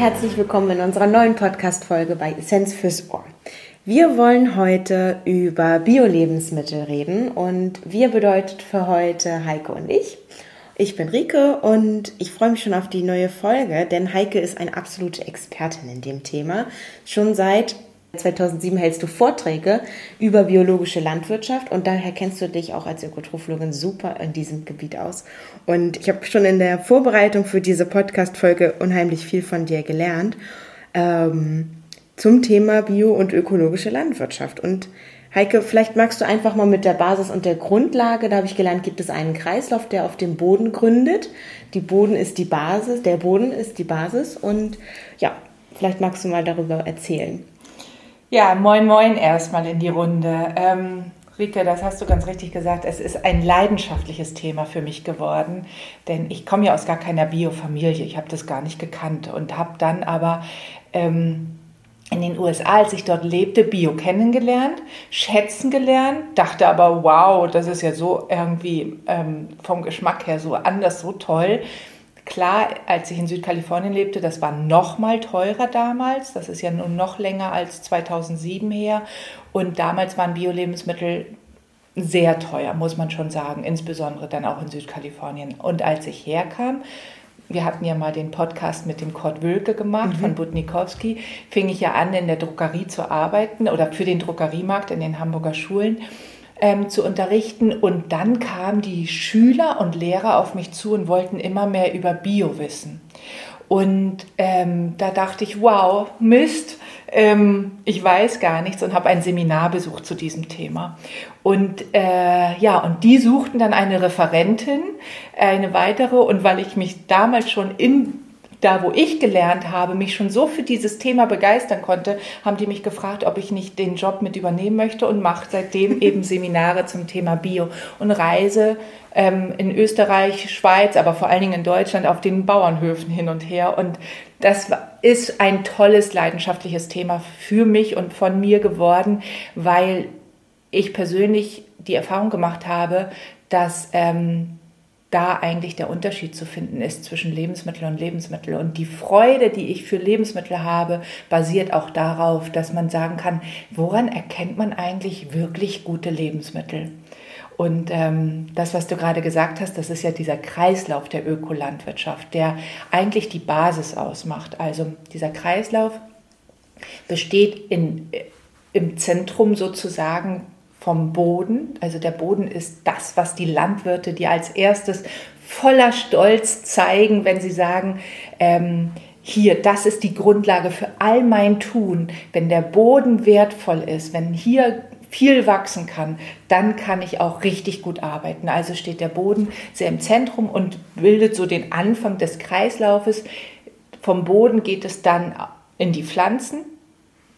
herzlich willkommen in unserer neuen Podcast-Folge bei Essenz fürs Ohr. Wir wollen heute über Bio-Lebensmittel reden und wir bedeutet für heute Heike und ich. Ich bin Rike und ich freue mich schon auf die neue Folge, denn Heike ist eine absolute Expertin in dem Thema. Schon seit 2007 hältst du Vorträge über biologische Landwirtschaft und daher kennst du dich auch als Ökotrophologin super in diesem Gebiet aus. Und ich habe schon in der Vorbereitung für diese Podcast-Folge unheimlich viel von dir gelernt ähm, zum Thema bio- und ökologische Landwirtschaft. Und Heike, vielleicht magst du einfach mal mit der Basis und der Grundlage, da habe ich gelernt, gibt es einen Kreislauf, der auf dem Boden gründet. Die Boden ist die Basis, der Boden ist die Basis und ja, vielleicht magst du mal darüber erzählen. Ja, moin moin erstmal in die Runde. Ähm, Rike, das hast du ganz richtig gesagt. Es ist ein leidenschaftliches Thema für mich geworden, denn ich komme ja aus gar keiner Biofamilie. Ich habe das gar nicht gekannt und habe dann aber ähm, in den USA, als ich dort lebte, Bio kennengelernt, schätzen gelernt, dachte aber, wow, das ist ja so irgendwie ähm, vom Geschmack her so anders, so toll. Klar, als ich in Südkalifornien lebte, das war noch mal teurer damals. Das ist ja nun noch länger als 2007 her. Und damals waren Bio-Lebensmittel sehr teuer, muss man schon sagen, insbesondere dann auch in Südkalifornien. Und als ich herkam, wir hatten ja mal den Podcast mit dem Kurt Wölke gemacht mhm. von Budnikowski, fing ich ja an, in der Druckerie zu arbeiten oder für den Druckeriemarkt in den Hamburger Schulen ähm, zu unterrichten. Und dann kamen die Schüler und Lehrer auf mich zu und wollten immer mehr über Bio wissen. Und ähm, da dachte ich, wow, Mist, ähm, ich weiß gar nichts und habe ein Seminar besucht zu diesem Thema. Und äh, ja, und die suchten dann eine Referentin, eine weitere. Und weil ich mich damals schon in da, wo ich gelernt habe, mich schon so für dieses Thema begeistern konnte, haben die mich gefragt, ob ich nicht den Job mit übernehmen möchte und mache seitdem eben Seminare zum Thema Bio und reise ähm, in Österreich, Schweiz, aber vor allen Dingen in Deutschland auf den Bauernhöfen hin und her. Und das ist ein tolles, leidenschaftliches Thema für mich und von mir geworden, weil ich persönlich die Erfahrung gemacht habe, dass ähm, da eigentlich der Unterschied zu finden ist zwischen Lebensmittel und Lebensmittel. Und die Freude, die ich für Lebensmittel habe, basiert auch darauf, dass man sagen kann, woran erkennt man eigentlich wirklich gute Lebensmittel? Und ähm, das, was du gerade gesagt hast, das ist ja dieser Kreislauf der Ökolandwirtschaft, der eigentlich die Basis ausmacht. Also dieser Kreislauf besteht in, im Zentrum sozusagen vom Boden. Also der Boden ist das, was die Landwirte dir als erstes voller Stolz zeigen, wenn sie sagen, ähm, hier, das ist die Grundlage für all mein Tun. Wenn der Boden wertvoll ist, wenn hier viel wachsen kann, dann kann ich auch richtig gut arbeiten. Also steht der Boden sehr im Zentrum und bildet so den Anfang des Kreislaufes. Vom Boden geht es dann in die Pflanzen,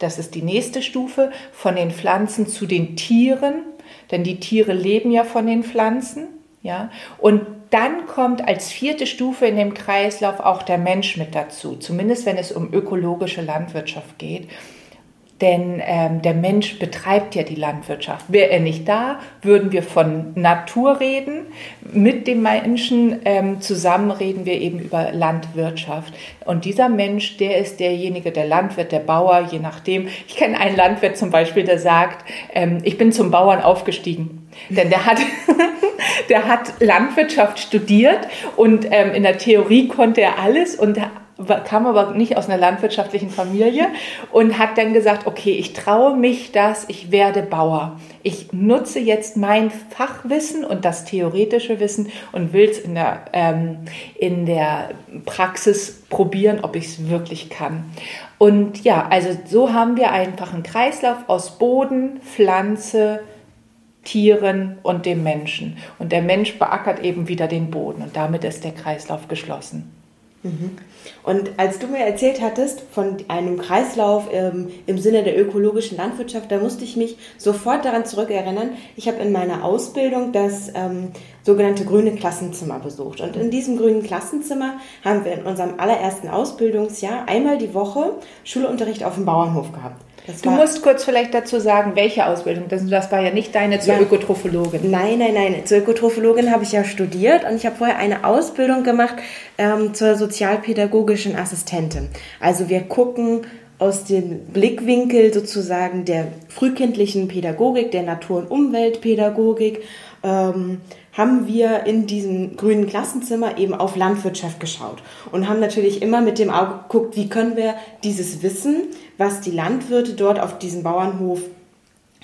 das ist die nächste Stufe von den Pflanzen zu den Tieren, denn die Tiere leben ja von den Pflanzen. Ja? Und dann kommt als vierte Stufe in dem Kreislauf auch der Mensch mit dazu, zumindest wenn es um ökologische Landwirtschaft geht. Denn ähm, der Mensch betreibt ja die Landwirtschaft. Wäre er nicht da, würden wir von Natur reden. Mit dem Menschen ähm, zusammen reden wir eben über Landwirtschaft. Und dieser Mensch, der ist derjenige, der Landwirt, der Bauer, je nachdem. Ich kenne einen Landwirt zum Beispiel, der sagt, ähm, ich bin zum Bauern aufgestiegen. Denn der hat, der hat Landwirtschaft studiert und ähm, in der Theorie konnte er alles und kam aber nicht aus einer landwirtschaftlichen Familie und hat dann gesagt, okay, ich traue mich das, ich werde Bauer. Ich nutze jetzt mein Fachwissen und das theoretische Wissen und will es in der, ähm, in der Praxis probieren, ob ich es wirklich kann. Und ja, also so haben wir einfach einen Kreislauf aus Boden, Pflanze, Tieren und dem Menschen. Und der Mensch beackert eben wieder den Boden und damit ist der Kreislauf geschlossen. Mhm. Und als du mir erzählt hattest von einem Kreislauf ähm, im Sinne der ökologischen Landwirtschaft, da musste ich mich sofort daran zurückerinnern. Ich habe in meiner Ausbildung das ähm, sogenannte grüne Klassenzimmer besucht. Und in diesem grünen Klassenzimmer haben wir in unserem allerersten Ausbildungsjahr einmal die Woche Schulunterricht auf dem Bauernhof gehabt. Du musst kurz vielleicht dazu sagen, welche Ausbildung. Das, das war ja nicht deine zur ja. Ökotrophologin. Nein, nein, nein. Zur Ökotrophologin habe ich ja studiert und ich habe vorher eine Ausbildung gemacht ähm, zur Sozialpädagogik pädagogischen Assistentin. Also wir gucken aus dem Blickwinkel sozusagen der frühkindlichen Pädagogik, der Natur- und Umweltpädagogik, ähm, haben wir in diesem grünen Klassenzimmer eben auf Landwirtschaft geschaut und haben natürlich immer mit dem Auge geguckt, wie können wir dieses Wissen, was die Landwirte dort auf diesem Bauernhof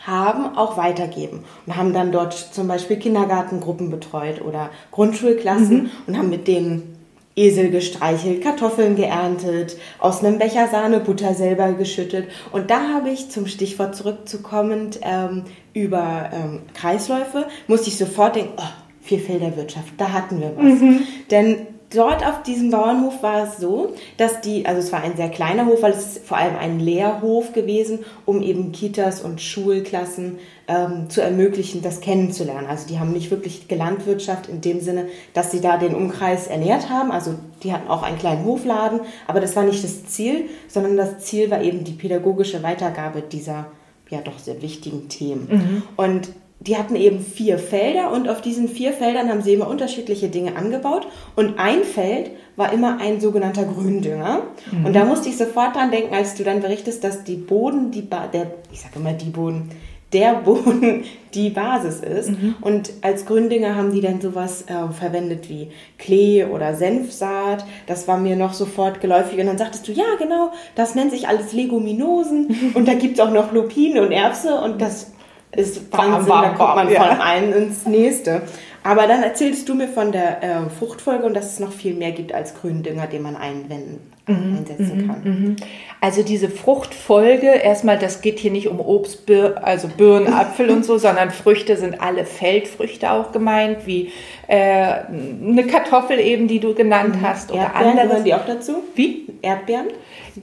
haben, auch weitergeben. Und haben dann dort zum Beispiel Kindergartengruppen betreut oder Grundschulklassen mhm. und haben mit denen Esel gestreichelt, Kartoffeln geerntet, aus einem Becher Sahne Butter selber geschüttet. Und da habe ich zum Stichwort zurückzukommen ähm, über ähm, Kreisläufe, musste ich sofort denken, oh, Vierfelderwirtschaft, da hatten wir was. Mhm. Denn dort auf diesem Bauernhof war es so, dass die, also es war ein sehr kleiner Hof, weil es ist vor allem ein Lehrhof gewesen, um eben Kitas und Schulklassen ähm, zu ermöglichen, das kennenzulernen. Also die haben nicht wirklich Gelandwirtschaft in dem Sinne, dass sie da den Umkreis ernährt haben. Also die hatten auch einen kleinen Hofladen, aber das war nicht das Ziel, sondern das Ziel war eben die pädagogische Weitergabe dieser ja doch sehr wichtigen Themen. Mhm. Und die hatten eben vier Felder und auf diesen vier Feldern haben sie immer unterschiedliche Dinge angebaut. Und ein Feld war immer ein sogenannter Gründünger. Mhm. Und da musste ich sofort dran denken, als du dann berichtest, dass die Boden, die ba der, ich sage immer die Boden, der Boden die Basis ist. Mhm. Und als Gründünger haben die dann sowas äh, verwendet wie Klee oder Senfsaat. Das war mir noch sofort geläufig. Und dann sagtest du, ja genau, das nennt sich alles Leguminosen. und da gibt es auch noch Lupine und Erbse und das ist Wahnsinn, bam, bam, da kommt man ja. von einem ins nächste. Aber dann erzählst du mir von der äh, Fruchtfolge und dass es noch viel mehr gibt als Gründünger, den man einwenden, mhm, einsetzen mhm, kann. Mhm. Also diese Fruchtfolge, erstmal, das geht hier nicht um Obst, Bir also Birnen, Apfel und so, sondern Früchte sind alle Feldfrüchte auch gemeint, wie äh, eine Kartoffel eben, die du genannt mhm. hast. Oder Erdbeeren andere. die auch dazu? Wie? Erdbeeren?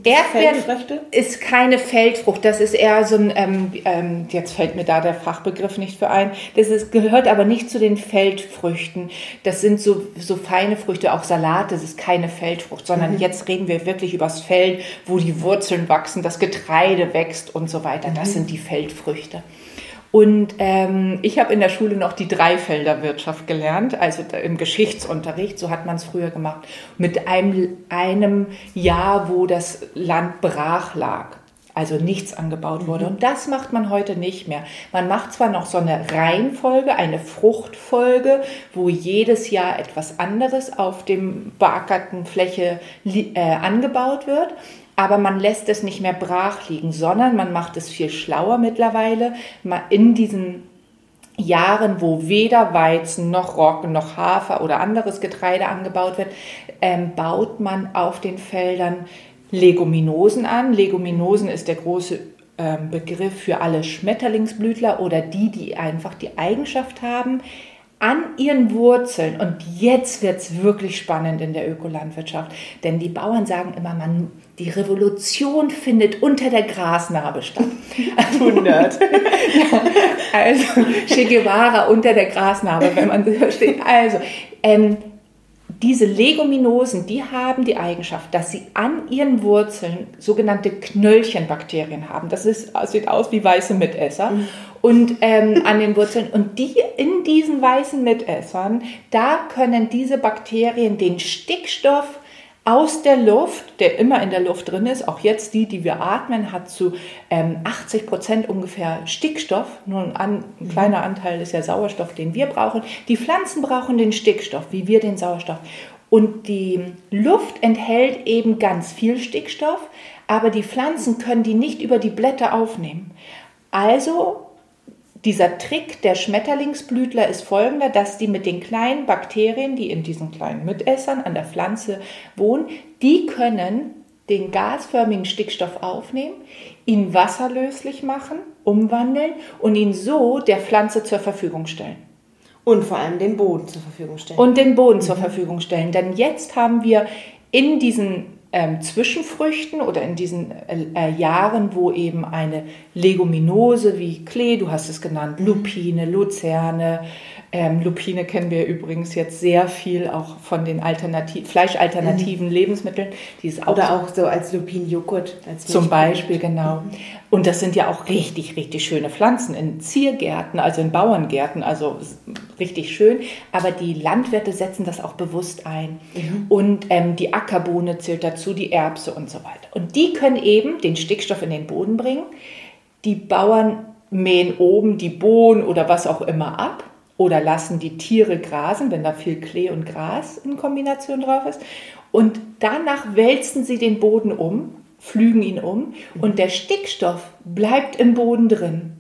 Erdbeeren ist keine Feldfrucht, das ist eher so ein, ähm, ähm, jetzt fällt mir da der Fachbegriff nicht für ein, das ist, gehört aber nicht zu den Feldfrüchten. Das sind so, so feine Früchte, auch Salat, das ist keine Feldfrucht, sondern mhm. jetzt reden wir wirklich übers Feld, wo die Wurzeln wachsen, das Getreide wächst und so weiter. Das mhm. sind die Feldfrüchte. Und ähm, ich habe in der Schule noch die Dreifelderwirtschaft gelernt, also im Geschichtsunterricht, so hat man es früher gemacht, mit einem, einem Jahr, wo das Land brach lag. Also nichts angebaut wurde. Mhm. Und das macht man heute nicht mehr. Man macht zwar noch so eine Reihenfolge, eine Fruchtfolge, wo jedes Jahr etwas anderes auf dem beackerten Fläche äh, angebaut wird, aber man lässt es nicht mehr brach liegen, sondern man macht es viel schlauer mittlerweile. In diesen Jahren, wo weder Weizen noch Roggen noch Hafer oder anderes Getreide angebaut wird, ähm, baut man auf den Feldern Leguminosen an. Leguminosen ist der große ähm, Begriff für alle Schmetterlingsblütler oder die, die einfach die Eigenschaft haben, an ihren Wurzeln, und jetzt wird es wirklich spannend in der Ökolandwirtschaft, denn die Bauern sagen immer, man, die Revolution findet unter der Grasnarbe statt. 100. ja, also Che Guevara unter der Grasnarbe, wenn man so versteht. Also, ähm, diese Leguminosen, die haben die Eigenschaft, dass sie an ihren Wurzeln sogenannte Knöllchenbakterien haben. Das ist, sieht aus wie weiße Mitesser. Mhm. Und ähm, an den Wurzeln. Und die in diesen weißen Mitessern, da können diese Bakterien den Stickstoff aus der Luft, der immer in der Luft drin ist, auch jetzt die, die wir atmen, hat zu ähm, 80 Prozent ungefähr Stickstoff. Nur ein, an, ein, kleiner Anteil ist ja Sauerstoff, den wir brauchen. Die Pflanzen brauchen den Stickstoff, wie wir den Sauerstoff. Und die Luft enthält eben ganz viel Stickstoff, aber die Pflanzen können die nicht über die Blätter aufnehmen. Also dieser Trick der Schmetterlingsblütler ist folgender, dass die mit den kleinen Bakterien, die in diesen kleinen Mitessern an der Pflanze wohnen, die können den gasförmigen Stickstoff aufnehmen, ihn wasserlöslich machen, umwandeln und ihn so der Pflanze zur Verfügung stellen. Und vor allem den Boden zur Verfügung stellen. Und den Boden mhm. zur Verfügung stellen. Denn jetzt haben wir in diesen ähm, Zwischenfrüchten oder in diesen äh, äh, Jahren, wo eben eine Leguminose wie Klee, du hast es genannt, mhm. Lupine, Luzerne, ähm, Lupine kennen wir übrigens jetzt sehr viel auch von den Alternativ fleischalternativen mhm. Lebensmitteln. Die ist auch Oder auch so als Lupinenjoghurt. Zum Beispiel, genau. Mhm. Und das sind ja auch richtig, richtig schöne Pflanzen in Ziergärten, also in Bauerngärten, also richtig schön, aber die Landwirte setzen das auch bewusst ein. Mhm. Und ähm, die Ackerbohne zählt dazu, die Erbse und so weiter. Und die können eben den Stickstoff in den Boden bringen. Die Bauern mähen oben die Bohnen oder was auch immer ab oder lassen die Tiere grasen, wenn da viel Klee und Gras in Kombination drauf ist. Und danach wälzen sie den Boden um, pflügen ihn um und der Stickstoff bleibt im Boden drin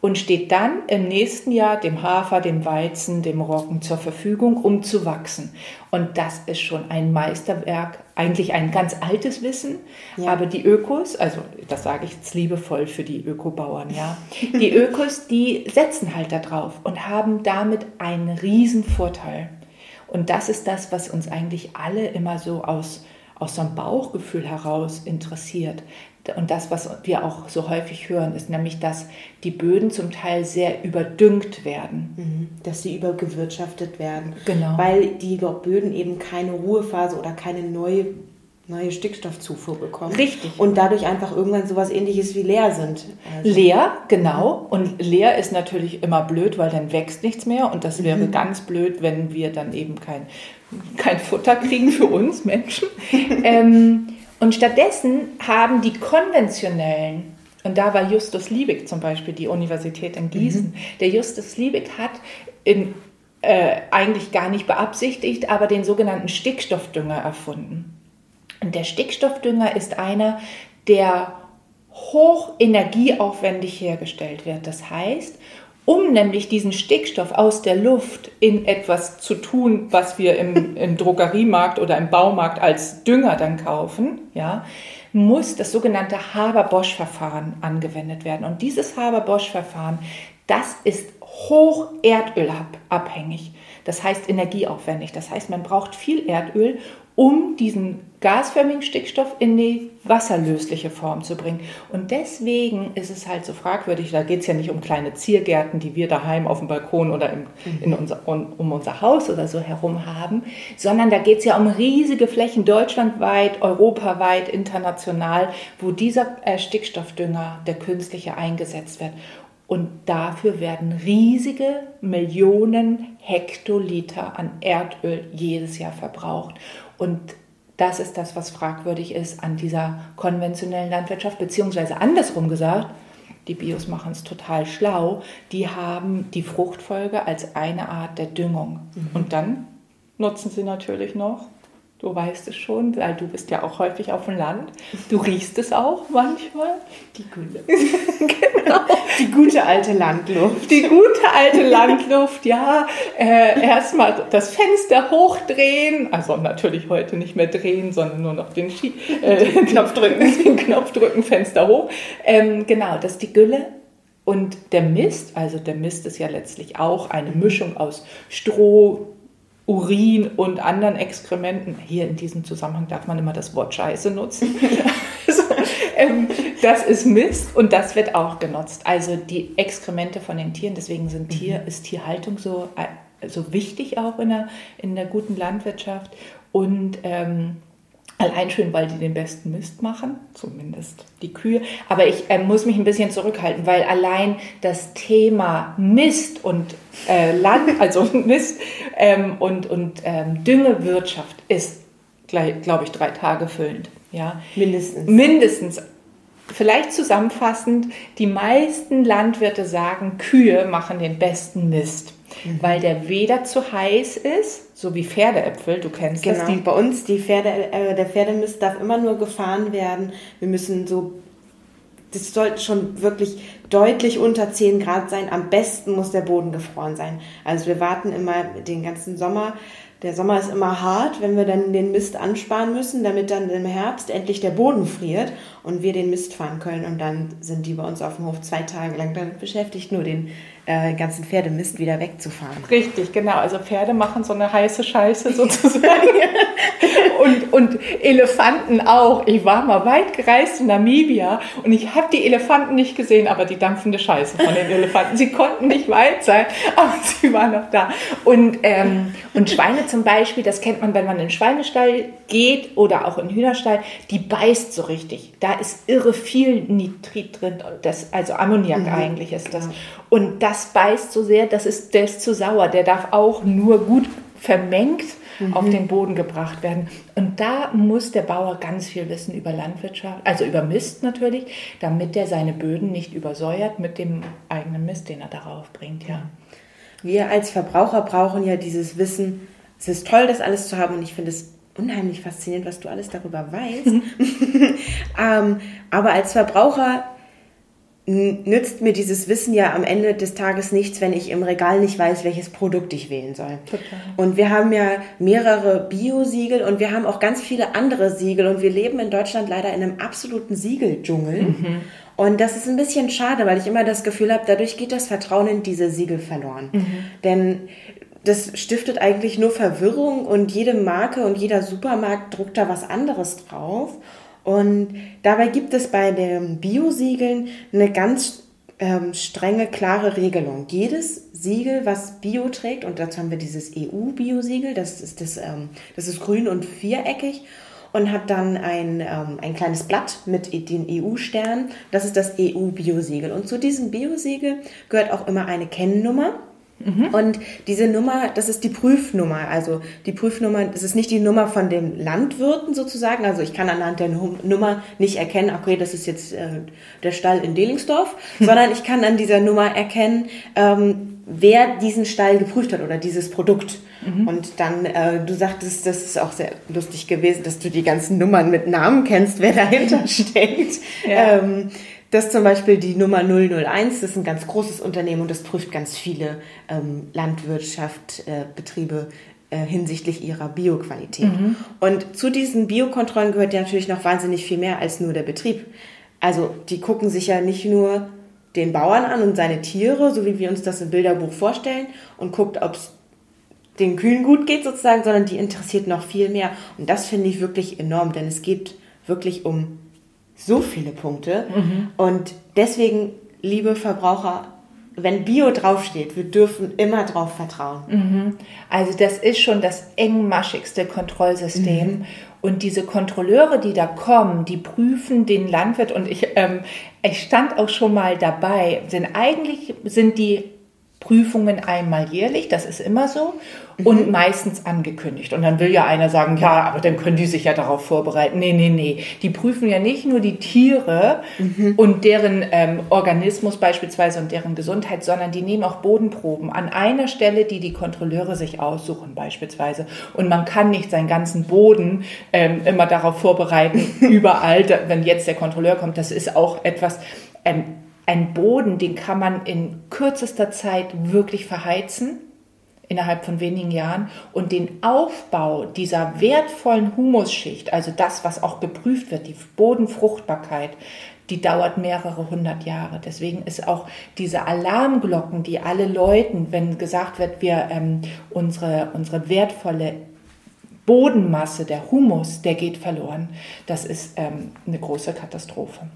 und steht dann im nächsten Jahr dem Hafer, dem Weizen, dem Roggen zur Verfügung, um zu wachsen. Und das ist schon ein Meisterwerk, eigentlich ein ganz altes Wissen, ja. aber die Ökos, also das sage ich jetzt liebevoll für die Ökobauern, ja, die Ökos, die setzen halt da drauf und haben damit einen riesen Vorteil. Und das ist das, was uns eigentlich alle immer so aus aus so einem Bauchgefühl heraus interessiert. Und das, was wir auch so häufig hören, ist nämlich, dass die Böden zum Teil sehr überdüngt werden. Mhm. Dass sie übergewirtschaftet werden. Genau. Weil die Böden eben keine Ruhephase oder keine neue, neue Stickstoffzufuhr bekommen. Richtig. Und dadurch einfach irgendwann sowas ähnliches wie leer sind. Also leer, genau. Und leer ist natürlich immer blöd, weil dann wächst nichts mehr. Und das wäre mhm. ganz blöd, wenn wir dann eben kein, kein Futter kriegen für uns Menschen. ähm, und stattdessen haben die konventionellen, und da war Justus Liebig zum Beispiel die Universität in Gießen, mhm. der Justus Liebig hat in, äh, eigentlich gar nicht beabsichtigt, aber den sogenannten Stickstoffdünger erfunden. Und der Stickstoffdünger ist einer, der hoch energieaufwendig hergestellt wird. Das heißt, um nämlich diesen Stickstoff aus der Luft in etwas zu tun, was wir im, im Drogeriemarkt oder im Baumarkt als Dünger dann kaufen, ja, muss das sogenannte Haber-Bosch-Verfahren angewendet werden. Und dieses Haber-Bosch-Verfahren, das ist hoch erdölabhängig. Das heißt energieaufwendig. Das heißt, man braucht viel Erdöl, um diesen gasförmigen Stickstoff in die wasserlösliche Form zu bringen. Und deswegen ist es halt so fragwürdig, da geht es ja nicht um kleine Ziergärten, die wir daheim auf dem Balkon oder im, mhm. in unser, um unser Haus oder so herum haben, sondern da geht es ja um riesige Flächen deutschlandweit, europaweit, international, wo dieser äh, Stickstoffdünger, der künstliche, eingesetzt wird. Und dafür werden riesige Millionen Hektoliter an Erdöl jedes Jahr verbraucht. Und das ist das, was fragwürdig ist an dieser konventionellen Landwirtschaft, beziehungsweise andersrum gesagt, die Bios machen es total schlau, die haben die Fruchtfolge als eine Art der Düngung. Mhm. Und dann nutzen sie natürlich noch Du weißt es schon, weil du bist ja auch häufig auf dem Land. Du riechst es auch manchmal. Die Gülle. genau. Die gute alte Landluft. Die gute alte Landluft, ja. Äh, Erstmal das Fenster hochdrehen. Also natürlich heute nicht mehr drehen, sondern nur noch den, Schie äh, Knopf drücken, den Knopf drücken, Fenster hoch. Ähm, genau, das ist die Gülle. Und der Mist, also der Mist ist ja letztlich auch eine Mischung aus Stroh, Urin und anderen Exkrementen. Hier in diesem Zusammenhang darf man immer das Wort Scheiße nutzen. also, ähm, das ist Mist und das wird auch genutzt. Also die Exkremente von den Tieren, deswegen sind mhm. Tier, ist Tierhaltung so, äh, so wichtig auch in der, in der guten Landwirtschaft. Und ähm, Allein schon, weil die den besten Mist machen, zumindest die Kühe. Aber ich äh, muss mich ein bisschen zurückhalten, weil allein das Thema Mist und äh, Land, also Mist ähm, und, und ähm, Düngewirtschaft ist, glaube ich, drei Tage füllend. Ja? Mindestens. Mindestens. Vielleicht zusammenfassend, die meisten Landwirte sagen, Kühe machen den besten Mist mhm. weil der weder zu heiß ist, so wie Pferdeäpfel, du kennst genau. das. Die bei uns, die Pferde, äh, der Pferdemist darf immer nur gefahren werden. Wir müssen so, das sollte schon wirklich deutlich unter 10 Grad sein. Am besten muss der Boden gefroren sein. Also wir warten immer den ganzen Sommer. Der Sommer ist immer hart, wenn wir dann den Mist ansparen müssen, damit dann im Herbst endlich der Boden friert und wir den Mist fahren können. Und dann sind die bei uns auf dem Hof zwei Tage lang damit beschäftigt, nur den äh, ganzen Pferdemist wieder wegzufahren. Richtig, genau. Also Pferde machen so eine heiße Scheiße sozusagen. und, und Elefanten auch. Ich war mal weit gereist in Namibia und ich habe die Elefanten nicht gesehen, aber die dampfende Scheiße von den Elefanten. Sie konnten nicht weit sein, aber sie waren noch da. Und, ähm, und Schweine zum Beispiel, das kennt man, wenn man in den Schweinestall geht oder auch in den Hühnerstall, die beißt so richtig. Da ist irre viel Nitrit drin, das, also Ammoniak mhm, eigentlich ist das. Und das das beißt so sehr, das ist, der ist zu sauer. Der darf auch nur gut vermengt mhm. auf den Boden gebracht werden. Und da muss der Bauer ganz viel wissen über Landwirtschaft, also über Mist natürlich, damit er seine Böden nicht übersäuert mit dem eigenen Mist, den er darauf bringt. Ja. Wir als Verbraucher brauchen ja dieses Wissen. Es ist toll, das alles zu haben und ich finde es unheimlich faszinierend, was du alles darüber weißt. ähm, aber als Verbraucher nützt mir dieses Wissen ja am Ende des Tages nichts, wenn ich im Regal nicht weiß, welches Produkt ich wählen soll. Total. Und wir haben ja mehrere Bio-Siegel und wir haben auch ganz viele andere Siegel und wir leben in Deutschland leider in einem absoluten Siegeldschungel. Mhm. Und das ist ein bisschen schade, weil ich immer das Gefühl habe, dadurch geht das Vertrauen in diese Siegel verloren. Mhm. Denn das stiftet eigentlich nur Verwirrung und jede Marke und jeder Supermarkt druckt da was anderes drauf. Und dabei gibt es bei den Bio-Siegeln eine ganz ähm, strenge, klare Regelung. Jedes Siegel, was Bio trägt, und dazu haben wir dieses EU-Bio-Siegel, das ist, das, ähm, das ist grün und viereckig und hat dann ein, ähm, ein kleines Blatt mit den EU-Sternen. Das ist das EU-Bio-Siegel. Und zu diesem Bio-Siegel gehört auch immer eine Kennnummer. Mhm. Und diese Nummer, das ist die Prüfnummer. Also die Prüfnummer, das ist nicht die Nummer von den Landwirten sozusagen. Also ich kann anhand der Nummer nicht erkennen, okay, das ist jetzt äh, der Stall in Delingsdorf, sondern ich kann an dieser Nummer erkennen, ähm, wer diesen Stall geprüft hat oder dieses Produkt. Mhm. Und dann, äh, du sagtest, das ist auch sehr lustig gewesen, dass du die ganzen Nummern mit Namen kennst, wer dahinter steckt. Ja. Ähm, dass zum Beispiel die Nummer 001, das ist ein ganz großes Unternehmen und das prüft ganz viele ähm, Landwirtschaftsbetriebe äh, äh, hinsichtlich ihrer Bioqualität. Mhm. Und zu diesen Biokontrollen gehört ja natürlich noch wahnsinnig viel mehr als nur der Betrieb. Also die gucken sich ja nicht nur den Bauern an und seine Tiere, so wie wir uns das im Bilderbuch vorstellen, und guckt, ob es den Kühen gut geht sozusagen, sondern die interessiert noch viel mehr. Und das finde ich wirklich enorm, denn es geht wirklich um so viele Punkte. Mhm. Und deswegen, liebe Verbraucher, wenn Bio draufsteht, wir dürfen immer drauf vertrauen. Mhm. Also das ist schon das engmaschigste Kontrollsystem. Mhm. Und diese Kontrolleure, die da kommen, die prüfen den Landwirt. Und ich, ähm, ich stand auch schon mal dabei. Denn eigentlich sind die Prüfungen einmal jährlich, das ist immer so, und mhm. meistens angekündigt. Und dann will ja einer sagen, ja, aber dann können die sich ja darauf vorbereiten. Nee, nee, nee. Die prüfen ja nicht nur die Tiere mhm. und deren ähm, Organismus beispielsweise und deren Gesundheit, sondern die nehmen auch Bodenproben an einer Stelle, die die Kontrolleure sich aussuchen beispielsweise. Und man kann nicht seinen ganzen Boden ähm, immer darauf vorbereiten, überall, wenn jetzt der Kontrolleur kommt. Das ist auch etwas, ähm, ein Boden, den kann man in kürzester Zeit wirklich verheizen, innerhalb von wenigen Jahren. Und den Aufbau dieser wertvollen Humusschicht, also das, was auch geprüft wird, die Bodenfruchtbarkeit, die dauert mehrere hundert Jahre. Deswegen ist auch diese Alarmglocken, die alle läuten, wenn gesagt wird, wir ähm, unsere, unsere wertvolle Bodenmasse, der Humus, der geht verloren. Das ist ähm, eine große Katastrophe.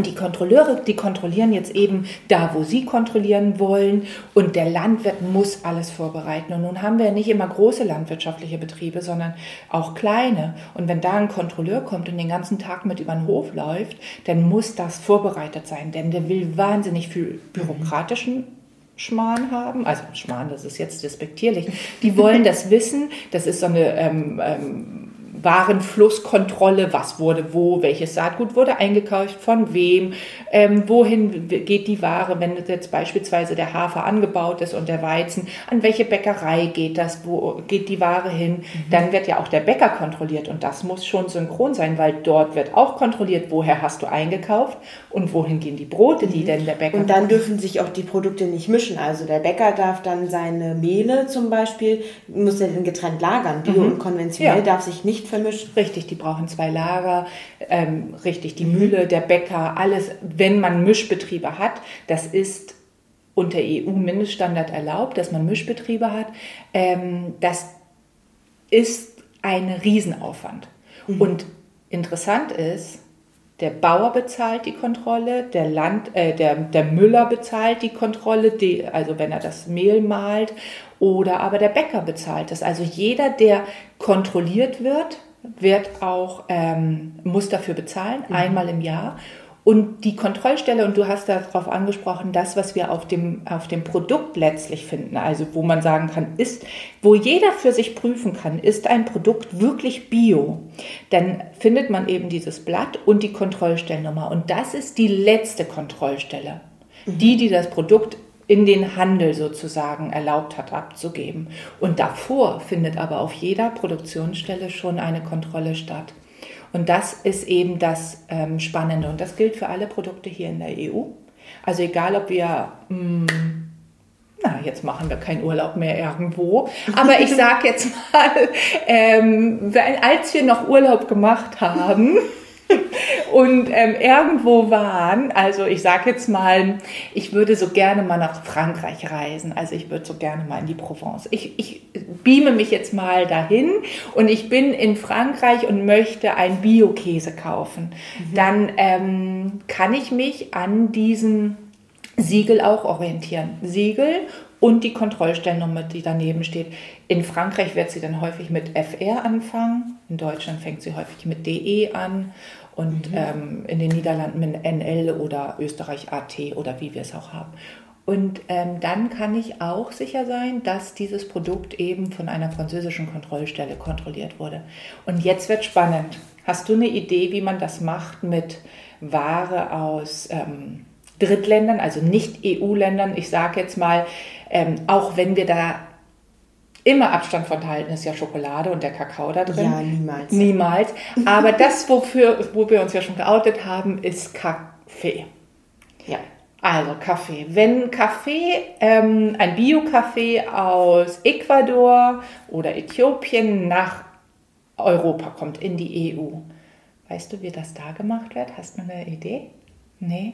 Und die Kontrolleure, die kontrollieren jetzt eben da, wo sie kontrollieren wollen. Und der Landwirt muss alles vorbereiten. Und nun haben wir ja nicht immer große landwirtschaftliche Betriebe, sondern auch kleine. Und wenn da ein Kontrolleur kommt und den ganzen Tag mit über den Hof läuft, dann muss das vorbereitet sein. Denn der will wahnsinnig viel bürokratischen Schmarrn haben, also Schmarrn, das ist jetzt despektierlich, die wollen das wissen, das ist so eine ähm, ähm, Warenflusskontrolle, was wurde wo, welches Saatgut wurde eingekauft, von wem, ähm, wohin geht die Ware, wenn jetzt beispielsweise der Hafer angebaut ist und der Weizen, an welche Bäckerei geht das, wo geht die Ware hin, mhm. dann wird ja auch der Bäcker kontrolliert und das muss schon synchron sein, weil dort wird auch kontrolliert, woher hast du eingekauft und wohin gehen die Brote, die mhm. denn der Bäcker. Und dann dürfen sich auch die Produkte nicht mischen, also der Bäcker darf dann seine Mehle zum Beispiel, muss er dann getrennt lagern, bio mhm. und konventionell ja. darf sich nicht vermischt. Richtig, die brauchen zwei Lager, ähm, richtig, die Mühle, der Bäcker, alles, wenn man Mischbetriebe hat, das ist unter EU-Mindeststandard erlaubt, dass man Mischbetriebe hat. Ähm, das ist ein Riesenaufwand. Mhm. Und interessant ist, der Bauer bezahlt die Kontrolle, der, Land, äh, der, der Müller bezahlt die Kontrolle, die, also wenn er das Mehl mahlt, oder aber der Bäcker bezahlt es. Also jeder, der kontrolliert wird, wird auch, ähm, muss dafür bezahlen, mhm. einmal im Jahr. Und die Kontrollstelle, und du hast darauf angesprochen, das, was wir auf dem, auf dem Produkt letztlich finden, also wo man sagen kann, ist, wo jeder für sich prüfen kann, ist ein Produkt wirklich bio, dann findet man eben dieses Blatt und die Kontrollstellnummer. Und das ist die letzte Kontrollstelle. Mhm. Die, die das Produkt in den Handel sozusagen erlaubt hat abzugeben. Und davor findet aber auf jeder Produktionsstelle schon eine Kontrolle statt. Und das ist eben das ähm, Spannende. Und das gilt für alle Produkte hier in der EU. Also egal, ob wir, mh, hm, na, jetzt machen wir keinen Urlaub mehr irgendwo. Aber ich sage jetzt mal, ähm, als wir noch Urlaub gemacht haben, und ähm, irgendwo waren, also ich sage jetzt mal, ich würde so gerne mal nach Frankreich reisen, also ich würde so gerne mal in die Provence. Ich, ich beame mich jetzt mal dahin und ich bin in Frankreich und möchte einen Bio-Käse kaufen. Mhm. Dann ähm, kann ich mich an diesem Siegel auch orientieren. Siegel und die Kontrollstellennummer, die daneben steht. In Frankreich wird sie dann häufig mit FR anfangen, in Deutschland fängt sie häufig mit DE an und mhm. ähm, in den Niederlanden mit NL oder Österreich AT oder wie wir es auch haben. Und ähm, dann kann ich auch sicher sein, dass dieses Produkt eben von einer französischen Kontrollstelle kontrolliert wurde. Und jetzt wird spannend. Hast du eine Idee, wie man das macht mit Ware aus ähm, Drittländern, also nicht EU-Ländern? Ich sage jetzt mal, ähm, auch wenn wir da immer Abstand von halten, ist ja Schokolade und der Kakao da drin. Ja, niemals. Niemals. Aber das, wofür, wo wir uns ja schon geoutet haben, ist Kaffee. Ja. Also Kaffee. Wenn Kaffee, ähm, ein Bio-Kaffee aus Ecuador oder Äthiopien nach Europa kommt, in die EU, weißt du, wie das da gemacht wird? Hast du eine Idee? Nee,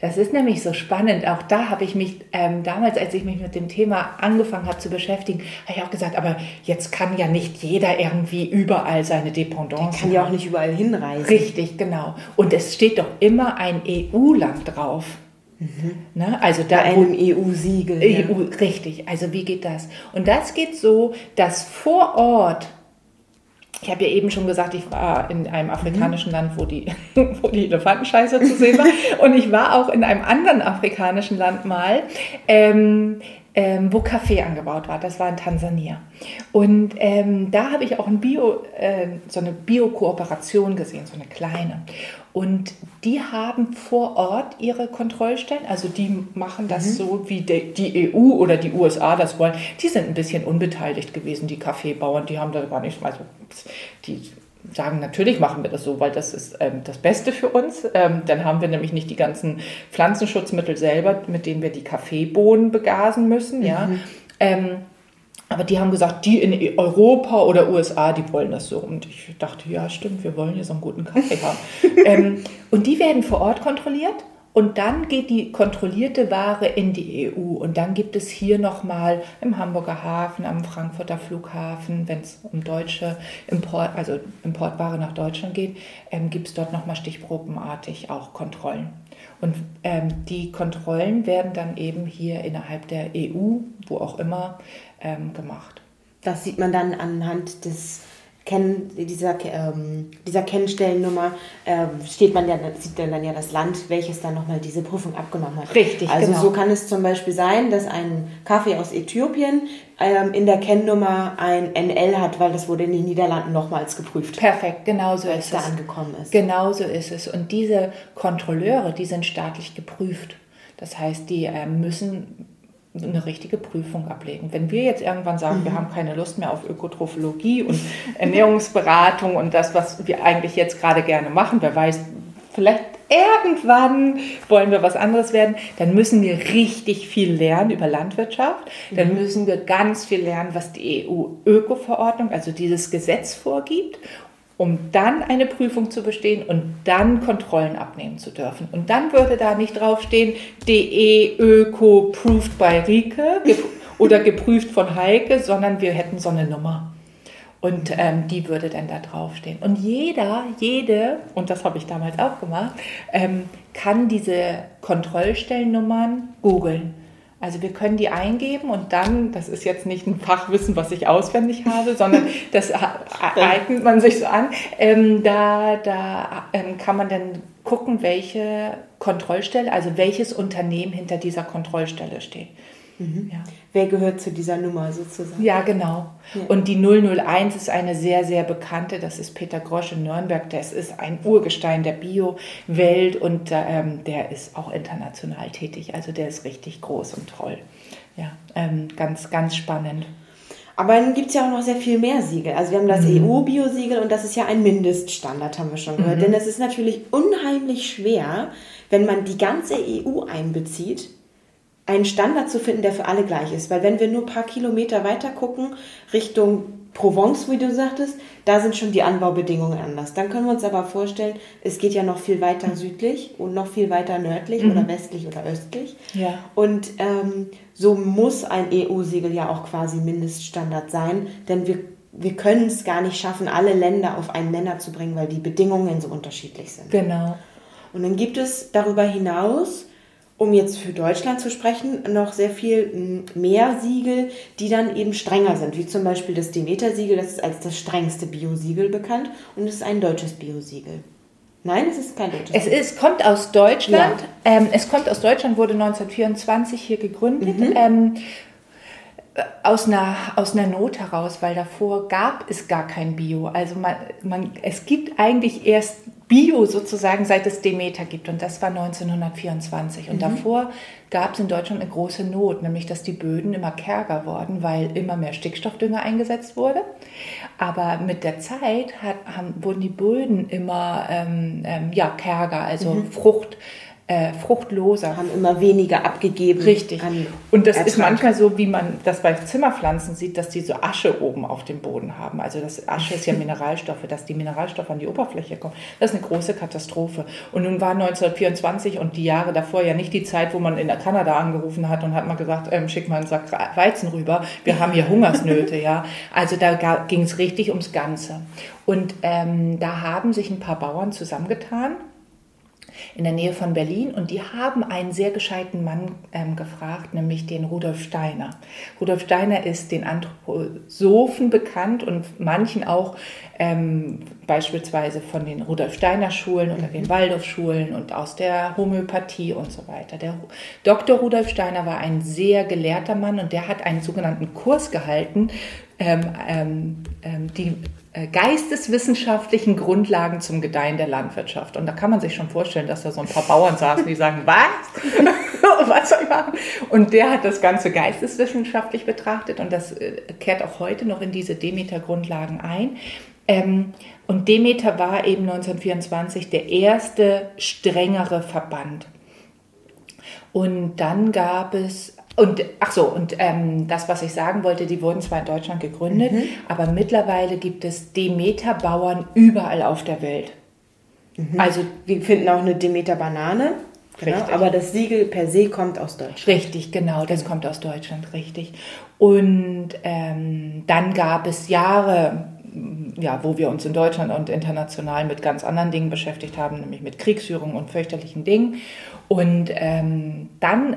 das ist nämlich so spannend. Auch da habe ich mich ähm, damals, als ich mich mit dem Thema angefangen habe zu beschäftigen, habe ich auch gesagt, aber jetzt kann ja nicht jeder irgendwie überall seine Dependance. Der kann ja auch nicht überall hinreisen. Richtig, genau. Und es steht doch immer ein EU-Land drauf. Mhm. Ne? Also da, Bei einem EU-Siegel. EU, ja. Richtig, also wie geht das? Und das geht so, dass vor Ort ich habe ja eben schon gesagt, ich war in einem afrikanischen Land, wo die, wo die Elefantenscheiße zu sehen war. Und ich war auch in einem anderen afrikanischen Land mal, ähm, ähm, wo Kaffee angebaut war. Das war in Tansania. Und ähm, da habe ich auch ein Bio, äh, so eine Bio-Kooperation gesehen, so eine kleine. Und die haben vor Ort ihre Kontrollstellen, also die machen das mhm. so, wie die EU oder die USA das wollen. Die sind ein bisschen unbeteiligt gewesen, die Kaffeebauern, die haben da gar nicht, also die sagen, natürlich machen wir das so, weil das ist ähm, das Beste für uns. Ähm, dann haben wir nämlich nicht die ganzen Pflanzenschutzmittel selber, mit denen wir die Kaffeebohnen begasen müssen. Mhm. Ja. Ähm, aber die haben gesagt, die in Europa oder USA, die wollen das so. Und ich dachte, ja, stimmt, wir wollen hier so einen guten Kaffee haben. ähm, und die werden vor Ort kontrolliert. Und dann geht die kontrollierte Ware in die EU. Und dann gibt es hier nochmal im Hamburger Hafen, am Frankfurter Flughafen, wenn es um deutsche Import, also Importware nach Deutschland geht, ähm, gibt es dort nochmal stichprobenartig auch Kontrollen. Und ähm, die Kontrollen werden dann eben hier innerhalb der EU, wo auch immer, ähm, gemacht. Das sieht man dann anhand des Ken, dieser, ähm, dieser Kennstellennummer ähm, steht man ja, sieht dann ja das Land, welches dann nochmal diese Prüfung abgenommen hat. Richtig, Also genau. so kann es zum Beispiel sein, dass ein Kaffee aus Äthiopien ähm, in der Kennnummer ein NL hat, weil das wurde in den Niederlanden nochmals geprüft. Perfekt, genau so ist es. da angekommen ist. Genau so ist es. Und diese Kontrolleure, die sind staatlich geprüft. Das heißt, die äh, müssen eine richtige Prüfung ablegen. Wenn wir jetzt irgendwann sagen, mhm. wir haben keine Lust mehr auf Ökotrophologie und Ernährungsberatung und das, was wir eigentlich jetzt gerade gerne machen, wer weiß, vielleicht irgendwann wollen wir was anderes werden, dann müssen wir richtig viel lernen über Landwirtschaft. Dann mhm. müssen wir ganz viel lernen, was die EU-Öko-Verordnung, also dieses Gesetz vorgibt um dann eine Prüfung zu bestehen und dann Kontrollen abnehmen zu dürfen. Und dann würde da nicht draufstehen, DE Öko Proved by Rike oder geprüft von Heike, sondern wir hätten so eine Nummer. Und ähm, die würde dann da draufstehen. Und jeder, jede, und das habe ich damals auch gemacht, ähm, kann diese Kontrollstellennummern googeln. Also wir können die eingeben und dann, das ist jetzt nicht ein Fachwissen, was ich auswendig habe, sondern das eignet man sich so an. Ähm, da da ähm, kann man dann gucken, welche Kontrollstelle, also welches Unternehmen hinter dieser Kontrollstelle steht. Mhm. Ja. Wer gehört zu dieser Nummer sozusagen? Ja, genau. Ja. Und die 001 ist eine sehr, sehr bekannte, das ist Peter Grosch in Nürnberg, das ist ein Urgestein der Bio-Welt und ähm, der ist auch international tätig. Also der ist richtig groß und toll. Ja, ähm, ganz, ganz spannend. Aber dann gibt es ja auch noch sehr viel mehr Siegel. Also wir haben das mhm. EU-Biosiegel und das ist ja ein Mindeststandard, haben wir schon gehört. Mhm. Denn es ist natürlich unheimlich schwer, wenn man die ganze EU einbezieht, einen Standard zu finden, der für alle gleich ist. Weil wenn wir nur ein paar Kilometer weiter gucken, Richtung Provence, wie du sagtest, da sind schon die Anbaubedingungen anders. Dann können wir uns aber vorstellen, es geht ja noch viel weiter südlich und noch viel weiter nördlich mhm. oder westlich oder östlich. Ja. Und ähm, so muss ein EU-Siegel ja auch quasi Mindeststandard sein, denn wir, wir können es gar nicht schaffen, alle Länder auf einen Nenner zu bringen, weil die Bedingungen so unterschiedlich sind. Genau. Und dann gibt es darüber hinaus um jetzt für Deutschland zu sprechen, noch sehr viel mehr Siegel, die dann eben strenger sind, wie zum Beispiel das Demeter-Siegel, das ist als das strengste Biosiegel bekannt und es ist ein deutsches Biosiegel. Nein, es ist kein deutsches. Es ist, kommt aus Deutschland. Ja. Ähm, es kommt aus Deutschland, wurde 1924 hier gegründet. Mhm. Ähm, aus einer, aus einer Not heraus, weil davor gab es gar kein Bio. Also man, man, es gibt eigentlich erst Bio sozusagen, seit es Demeter gibt. Und das war 1924. Und mhm. davor gab es in Deutschland eine große Not, nämlich dass die Böden immer kärger wurden, weil immer mehr Stickstoffdünger eingesetzt wurde. Aber mit der Zeit hat, haben, wurden die Böden immer ähm, ähm, ja, kärger, also mhm. Frucht äh, fruchtloser. Haben immer weniger abgegeben. Richtig. Und das Ertrag. ist manchmal so, wie man das bei Zimmerpflanzen sieht, dass die so Asche oben auf dem Boden haben. Also das Asche ist ja Mineralstoffe, dass die Mineralstoffe an die Oberfläche kommen. Das ist eine große Katastrophe. Und nun war 1924 und die Jahre davor ja nicht die Zeit, wo man in Kanada angerufen hat und hat mal gesagt, ähm, schick mal einen Sack Weizen rüber, wir haben hier Hungersnöte, ja. Also da ging es richtig ums Ganze. Und ähm, da haben sich ein paar Bauern zusammengetan in der Nähe von Berlin und die haben einen sehr gescheiten Mann ähm, gefragt, nämlich den Rudolf Steiner. Rudolf Steiner ist den Anthroposophen bekannt und manchen auch ähm, beispielsweise von den Rudolf Steiner Schulen oder den Waldorf-Schulen und aus der Homöopathie und so weiter. Der Dr. Rudolf Steiner war ein sehr gelehrter Mann und der hat einen sogenannten Kurs gehalten, ähm, ähm, ähm die geisteswissenschaftlichen Grundlagen zum Gedeihen der Landwirtschaft. Und da kann man sich schon vorstellen, dass da so ein paar Bauern saßen, die sagen, was? was soll ich machen? Und der hat das Ganze geisteswissenschaftlich betrachtet und das äh, kehrt auch heute noch in diese Demeter-Grundlagen ein. Ähm, und Demeter war eben 1924 der erste strengere Verband. Und dann gab es und ach so, und ähm, das, was ich sagen wollte, die wurden zwar in Deutschland gegründet, mhm. aber mittlerweile gibt es Demeter-Bauern überall auf der Welt. Mhm. Also wir finden auch eine Demeter-Banane. Genau, aber das Siegel per se kommt aus Deutschland. Richtig, genau, das kommt aus Deutschland, richtig. Und ähm, dann gab es Jahre, ja, wo wir uns in Deutschland und international mit ganz anderen Dingen beschäftigt haben, nämlich mit Kriegsführung und fürchterlichen Dingen. Und ähm, dann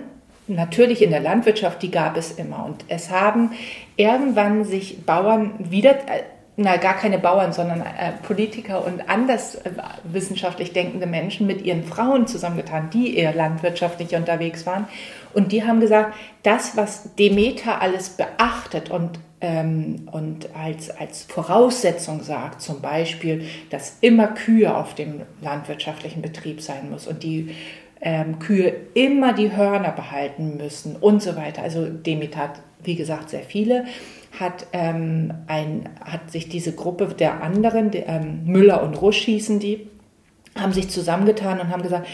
natürlich in der Landwirtschaft, die gab es immer. Und es haben irgendwann sich Bauern wieder, äh, na gar keine Bauern, sondern äh, Politiker und anders äh, wissenschaftlich denkende Menschen mit ihren Frauen zusammengetan, die eher landwirtschaftlich unterwegs waren. Und die haben gesagt, das, was Demeter alles beachtet und, ähm, und als, als Voraussetzung sagt, zum Beispiel, dass immer Kühe auf dem landwirtschaftlichen Betrieb sein muss und die ähm, Kühe immer die Hörner behalten müssen und so weiter. Also Demeter hat, wie gesagt, sehr viele. Hat, ähm, ein, hat sich diese Gruppe der anderen, die, ähm, Müller und Rusch hießen die, haben sich zusammengetan und haben gesagt,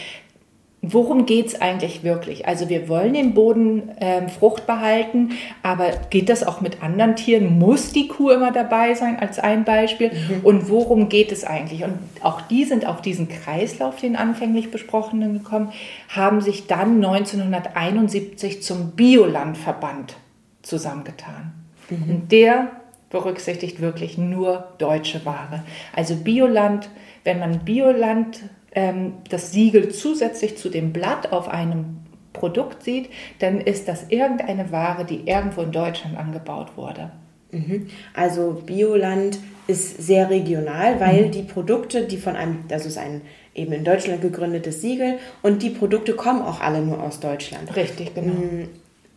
worum geht es eigentlich wirklich? Also wir wollen den Boden ähm, Frucht behalten, aber geht das auch mit anderen Tieren? Muss die Kuh immer dabei sein als ein Beispiel? Mhm. Und worum geht es eigentlich? Und auch die sind auf diesen Kreislauf, den anfänglich besprochenen gekommen, haben sich dann 1971 zum Biolandverband zusammengetan. Mhm. Und der berücksichtigt wirklich nur deutsche Ware. Also Bioland, wenn man Bioland ähm, das Siegel zusätzlich zu dem Blatt auf einem Produkt sieht, dann ist das irgendeine Ware, die irgendwo in Deutschland angebaut wurde. Mhm. Also Bioland ist sehr regional, weil mhm. die Produkte, die von einem, das ist ein eben in Deutschland gegründetes Siegel und die Produkte kommen auch alle nur aus Deutschland. Richtig, genau.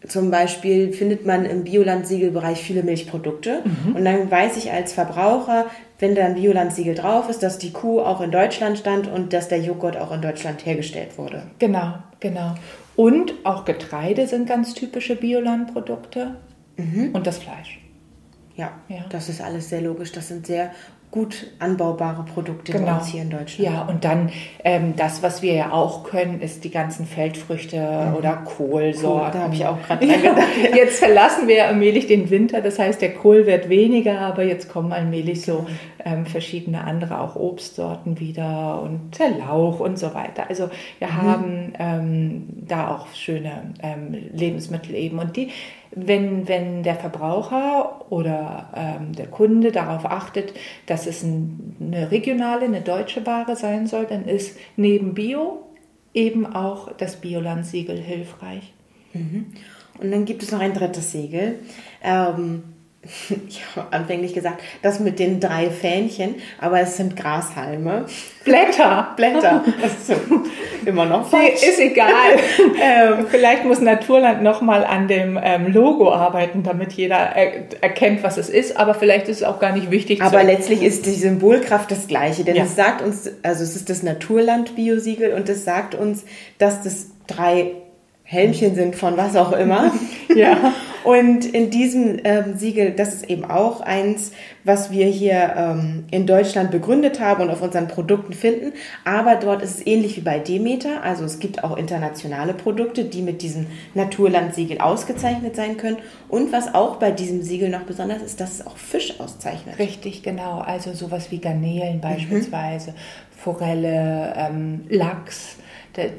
Zum Beispiel findet man im Bioland-Siegelbereich viele Milchprodukte mhm. und dann weiß ich als Verbraucher, wenn da ein Bioland-Siegel drauf ist, dass die Kuh auch in Deutschland stand und dass der Joghurt auch in Deutschland hergestellt wurde. Genau, genau. Und auch Getreide sind ganz typische Bioland-Produkte mhm. und das Fleisch. Ja, ja, das ist alles sehr logisch. Das sind sehr gut anbaubare Produkte genau. bei uns hier in Deutschland. Ja, und dann ähm, das, was wir ja auch können, ist die ganzen Feldfrüchte mhm. oder Kohlsorten. Cool, da habe ich auch gerade dran gedacht. jetzt verlassen wir allmählich den Winter, das heißt, der Kohl wird weniger, aber jetzt kommen allmählich so ähm, verschiedene andere auch Obstsorten wieder und der Lauch und so weiter. Also wir mhm. haben ähm, da auch schöne ähm, Lebensmittel eben und die wenn, wenn der Verbraucher oder ähm, der Kunde darauf achtet, dass es ein, eine regionale, eine deutsche Ware sein soll, dann ist neben Bio eben auch das Bioland-Siegel hilfreich. Mhm. Und dann gibt es noch ein drittes Siegel. Ähm, ich habe anfänglich gesagt, das mit den drei Fähnchen, aber es sind Grashalme. Blätter. Blätter. Das ist immer noch falsch. Ist egal. ähm, vielleicht muss Naturland nochmal an dem ähm, Logo arbeiten, damit jeder er erkennt, was es ist, aber vielleicht ist es auch gar nicht wichtig. Aber letztlich ist die Symbolkraft das gleiche, denn ja. es sagt uns, also es ist das Naturland-Biosiegel und es sagt uns, dass das drei Helmchen sind von was auch immer. ja. Und in diesem ähm, Siegel, das ist eben auch eins, was wir hier ähm, in Deutschland begründet haben und auf unseren Produkten finden. Aber dort ist es ähnlich wie bei Demeter. Also es gibt auch internationale Produkte, die mit diesem Naturlandsiegel ausgezeichnet sein können. Und was auch bei diesem Siegel noch besonders ist, dass es auch Fisch auszeichnet. Richtig, genau. Also sowas wie Garnelen mhm. beispielsweise, mhm. Forelle, ähm, Lachs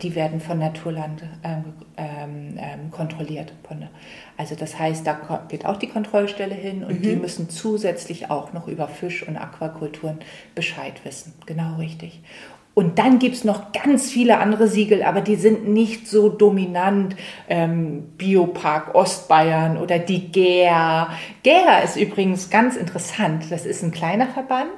die werden von Naturland ähm, ähm, ähm, kontrolliert. Also das heißt, da geht auch die Kontrollstelle hin und mhm. die müssen zusätzlich auch noch über Fisch und Aquakulturen Bescheid wissen. Genau richtig. Und dann gibt es noch ganz viele andere Siegel, aber die sind nicht so dominant. Ähm, Biopark Ostbayern oder die GER. GER ist übrigens ganz interessant. Das ist ein kleiner Verband.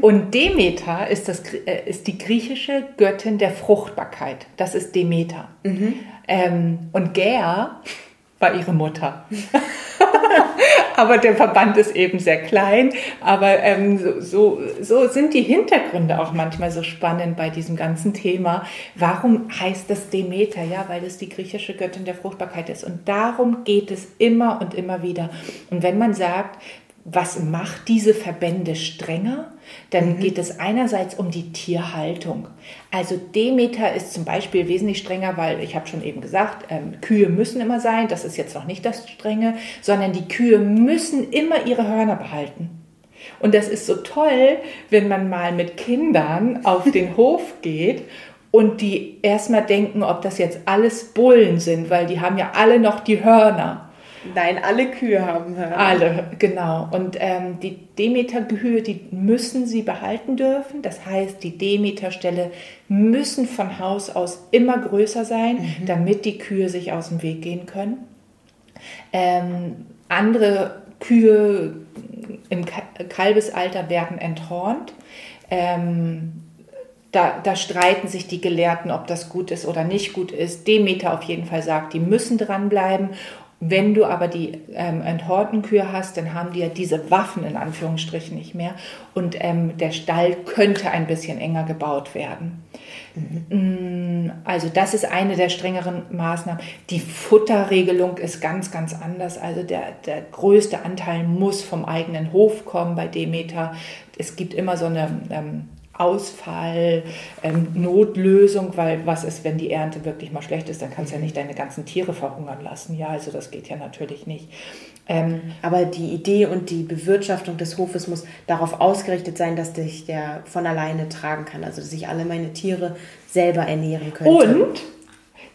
Und Demeter ist, das, äh, ist die griechische Göttin der Fruchtbarkeit. Das ist Demeter. Mhm. Ähm, und GER war ihre Mutter. aber der Verband ist eben sehr klein. Aber ähm, so, so, so sind die Hintergründe auch manchmal so spannend bei diesem ganzen Thema. Warum heißt das Demeter? Ja, weil es die griechische Göttin der Fruchtbarkeit ist. Und darum geht es immer und immer wieder. Und wenn man sagt, was macht diese Verbände strenger? Dann mhm. geht es einerseits um die Tierhaltung. Also Demeter ist zum Beispiel wesentlich strenger, weil ich habe schon eben gesagt, ähm, Kühe müssen immer sein. Das ist jetzt noch nicht das Strenge, sondern die Kühe müssen immer ihre Hörner behalten. Und das ist so toll, wenn man mal mit Kindern auf den Hof geht und die erstmal denken, ob das jetzt alles Bullen sind, weil die haben ja alle noch die Hörner. Nein, alle Kühe haben Hörner. Alle, genau. Und ähm, die Demeter-Kühe, die müssen sie behalten dürfen. Das heißt, die Demeter-Ställe müssen von Haus aus immer größer sein, mhm. damit die Kühe sich aus dem Weg gehen können. Ähm, andere Kühe im Kalbesalter werden enthornt. Ähm, da, da, streiten sich die Gelehrten, ob das gut ist oder nicht gut ist. Demeter auf jeden Fall sagt, die müssen dranbleiben wenn du aber die ähm, Enthortenkühe hast, dann haben die ja diese Waffen in Anführungsstrichen nicht mehr und ähm, der Stall könnte ein bisschen enger gebaut werden. Mhm. Also das ist eine der strengeren Maßnahmen. Die Futterregelung ist ganz, ganz anders. Also der, der größte Anteil muss vom eigenen Hof kommen bei Demeter. Es gibt immer so eine ähm, Ausfall, ähm, Notlösung, weil was ist, wenn die Ernte wirklich mal schlecht ist, dann kannst du ja nicht deine ganzen Tiere verhungern lassen. Ja, also das geht ja natürlich nicht. Ähm, Aber die Idee und die Bewirtschaftung des Hofes muss darauf ausgerichtet sein, dass sich der von alleine tragen kann, also dass sich alle meine Tiere selber ernähren können. Und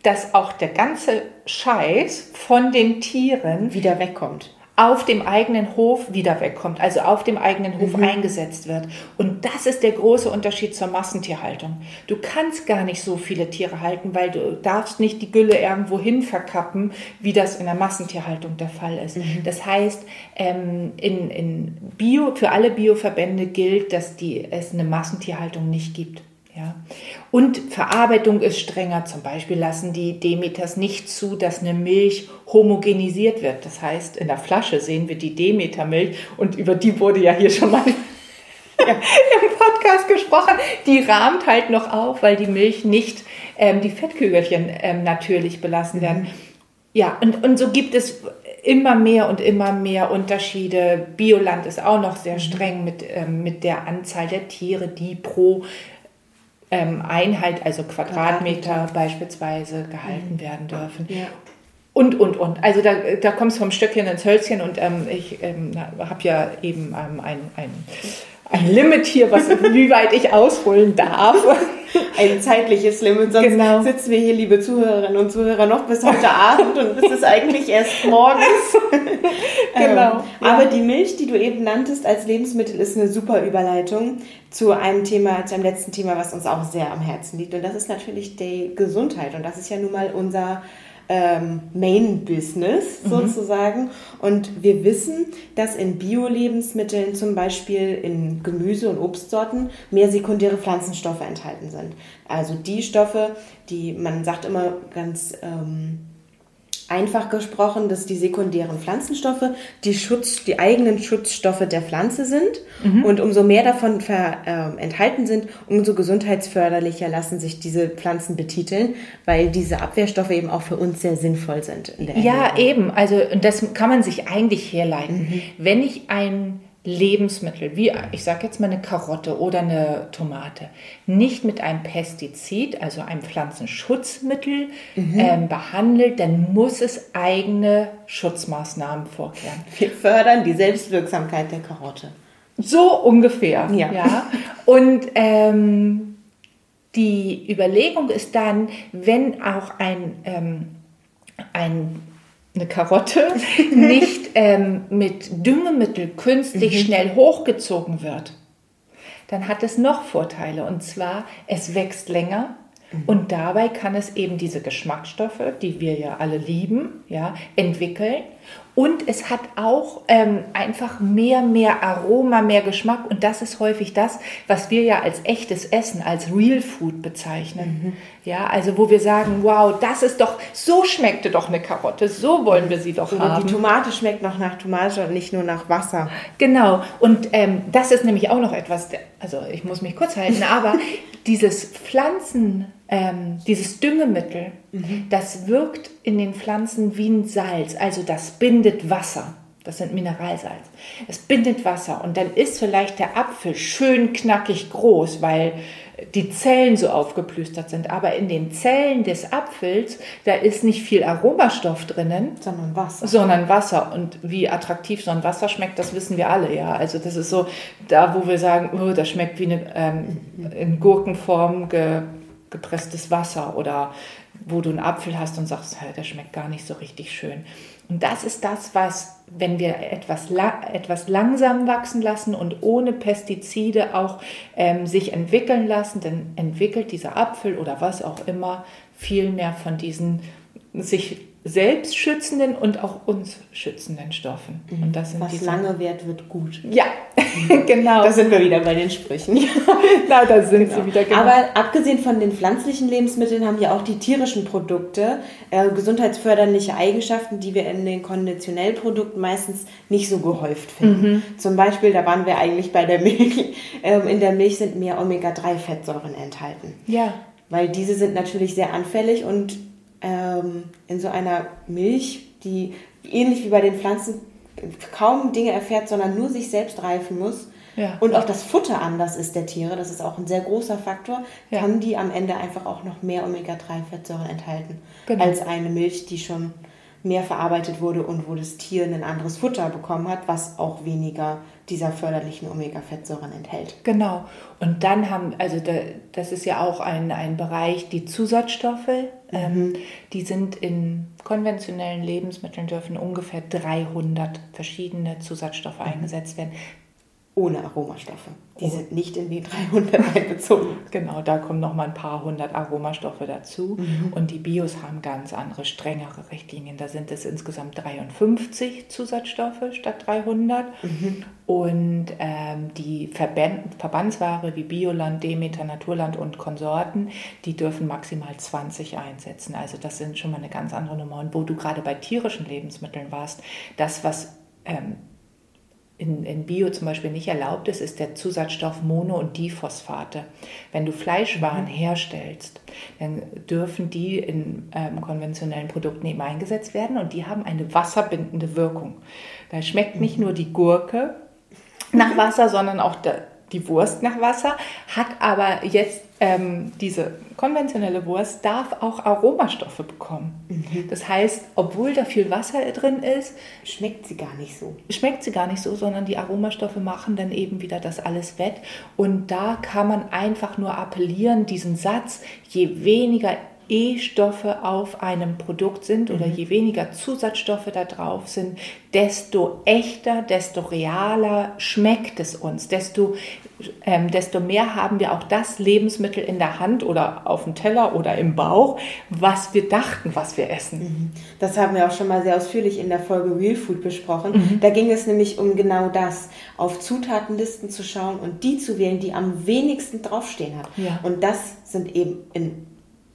dass auch der ganze Scheiß von den Tieren wieder wegkommt auf dem eigenen Hof wieder wegkommt, also auf dem eigenen Hof mhm. eingesetzt wird. Und das ist der große Unterschied zur Massentierhaltung. Du kannst gar nicht so viele Tiere halten, weil du darfst nicht die Gülle irgendwo hin verkappen, wie das in der Massentierhaltung der Fall ist. Mhm. Das heißt, ähm, in, in Bio, für alle Bioverbände gilt, dass die, es eine Massentierhaltung nicht gibt. Ja. Und Verarbeitung ist strenger. Zum Beispiel lassen die Demeters nicht zu, dass eine Milch homogenisiert wird. Das heißt, in der Flasche sehen wir die Demeter-Milch und über die wurde ja hier schon mal im Podcast gesprochen. Die rahmt halt noch auf, weil die Milch nicht ähm, die Fettkügelchen ähm, natürlich belassen werden. Mhm. Ja, und, und so gibt es immer mehr und immer mehr Unterschiede. Bioland ist auch noch sehr mhm. streng mit, ähm, mit der Anzahl der Tiere, die pro ähm, Einheit, also Quadratmeter, beispielsweise gehalten mhm. werden dürfen. Ja. Und, und, und. Also da, da kommst du vom Stöckchen ins Hölzchen und ähm, ich ähm, habe ja eben ähm, ein, ein, ein Limit hier, was, wie weit ich ausholen darf. Ein zeitliches Limit, sonst genau. sitzen wir hier, liebe Zuhörerinnen und Zuhörer, noch bis heute Abend und es ist eigentlich erst morgens. genau. Ähm, ja. Aber die Milch, die du eben nanntest als Lebensmittel, ist eine super Überleitung zu einem Thema, zu einem letzten Thema, was uns auch sehr am Herzen liegt. Und das ist natürlich die Gesundheit. Und das ist ja nun mal unser ähm, Main Business mhm. sozusagen. Mhm. Und wir wissen, dass in Bio-Lebensmitteln, zum Beispiel in Gemüse- und Obstsorten, mehr sekundäre Pflanzenstoffe enthalten sind. Also die Stoffe, die man sagt immer ganz ähm, einfach gesprochen, dass die sekundären Pflanzenstoffe die, Schutz, die eigenen Schutzstoffe der Pflanze sind. Mhm. Und umso mehr davon ver, äh, enthalten sind, umso gesundheitsförderlicher lassen sich diese Pflanzen betiteln, weil diese Abwehrstoffe eben auch für uns sehr sinnvoll sind. ja, eben. Also das kann man sich eigentlich herleiten. Mhm. Wenn ich ein Lebensmittel, wie ich sage jetzt mal eine Karotte oder eine Tomate, nicht mit einem Pestizid, also einem Pflanzenschutzmittel mhm. ähm, behandelt, dann muss es eigene Schutzmaßnahmen vorkehren. Wir fördern die Selbstwirksamkeit der Karotte. So ungefähr. Ja. ja. Und ähm, die Überlegung ist dann, wenn auch ein, ähm, ein eine Karotte nicht ähm, mit Düngemittel künstlich mhm. schnell hochgezogen wird, dann hat es noch Vorteile. Und zwar, es wächst länger mhm. und dabei kann es eben diese Geschmacksstoffe, die wir ja alle lieben, ja, entwickeln und es hat auch ähm, einfach mehr, mehr Aroma, mehr Geschmack. Und das ist häufig das, was wir ja als echtes Essen, als Real Food bezeichnen. Mhm. Ja, also wo wir sagen, wow, das ist doch, so schmeckte doch eine Karotte, so wollen wir sie doch Oder haben. Die Tomate schmeckt noch nach Tomate und nicht nur nach Wasser. Genau. Und ähm, das ist nämlich auch noch etwas, also ich muss mich kurz halten, aber dieses Pflanzen ähm, dieses Düngemittel, mhm. das wirkt in den Pflanzen wie ein Salz, also das bindet Wasser. Das sind Mineralsalz. Es bindet Wasser und dann ist vielleicht der Apfel schön knackig groß, weil die Zellen so aufgeplüstert sind. Aber in den Zellen des Apfels, da ist nicht viel Aromastoff drinnen, sondern Wasser. Sondern Wasser. Und wie attraktiv so ein Wasser schmeckt, das wissen wir alle. Ja, also das ist so da, wo wir sagen, oh, das schmeckt wie eine ähm, in Gurkenform ge gepresstes Wasser oder wo du einen Apfel hast und sagst, der schmeckt gar nicht so richtig schön. Und das ist das, was, wenn wir etwas, etwas langsam wachsen lassen und ohne Pestizide auch ähm, sich entwickeln lassen, dann entwickelt dieser Apfel oder was auch immer viel mehr von diesen sich selbst schützenden und auch uns schützenden Stoffen. Mhm. Und das sind Was lange währt, wird gut. Ja, genau. Da sind wir wieder bei den Sprüchen. Na, da sind genau. sie wieder. Genau. Aber abgesehen von den pflanzlichen Lebensmitteln haben ja auch die tierischen Produkte äh, gesundheitsförderliche Eigenschaften, die wir in den konventionellen Produkten meistens nicht so gehäuft finden. Mhm. Zum Beispiel, da waren wir eigentlich bei der Milch. Ähm, in der Milch sind mehr Omega-3-Fettsäuren enthalten. Ja. Weil diese sind natürlich sehr anfällig und ähm, in so einer Milch, die ähnlich wie bei den Pflanzen kaum Dinge erfährt, sondern nur sich selbst reifen muss. Ja. Und auch das Futter anders ist der Tiere, das ist auch ein sehr großer Faktor, ja. kann die am Ende einfach auch noch mehr Omega-3-Fettsäuren enthalten genau. als eine Milch, die schon mehr verarbeitet wurde und wo das Tier ein anderes Futter bekommen hat, was auch weniger dieser förderlichen Omega-Fettsäuren enthält. Genau. Und dann haben, also das ist ja auch ein, ein Bereich, die Zusatzstoffe, ähm, mhm. ähm, die sind in konventionellen Lebensmitteln dürfen ungefähr 300 verschiedene Zusatzstoffe mhm. eingesetzt werden. Ohne Aromastoffe. Die oh. sind nicht in die 300 einbezogen. genau, da kommen noch mal ein paar hundert Aromastoffe dazu. Mhm. Und die Bios haben ganz andere, strengere Richtlinien. Da sind es insgesamt 53 Zusatzstoffe statt 300. Mhm. Und ähm, die Verband, Verbandsware wie Bioland, Demeter, Naturland und Konsorten, die dürfen maximal 20 einsetzen. Also das sind schon mal eine ganz andere Nummer. Und wo du gerade bei tierischen Lebensmitteln warst, das, was ähm, in, in Bio zum Beispiel nicht erlaubt ist, ist der Zusatzstoff Mono- und Diphosphate. Wenn du Fleischwaren mhm. herstellst, dann dürfen die in ähm, konventionellen Produkten eben eingesetzt werden und die haben eine wasserbindende Wirkung. Da schmeckt nicht mhm. nur die Gurke nach Wasser, sondern auch der, die Wurst nach Wasser, hat aber jetzt ähm, diese konventionelle Wurst darf auch Aromastoffe bekommen. Mhm. Das heißt, obwohl da viel Wasser drin ist, schmeckt sie gar nicht so. Schmeckt sie gar nicht so, sondern die Aromastoffe machen dann eben wieder das alles wett. Und da kann man einfach nur appellieren, diesen Satz, je weniger E-Stoffe auf einem Produkt sind oder mhm. je weniger Zusatzstoffe da drauf sind, desto echter, desto realer schmeckt es uns, desto, ähm, desto mehr haben wir auch das Lebensmittel in der Hand oder auf dem Teller oder im Bauch, was wir dachten, was wir essen. Mhm. Das haben wir auch schon mal sehr ausführlich in der Folge Real Food besprochen. Mhm. Da ging es nämlich um genau das, auf Zutatenlisten zu schauen und die zu wählen, die am wenigsten draufstehen hat. Ja. Und das sind eben in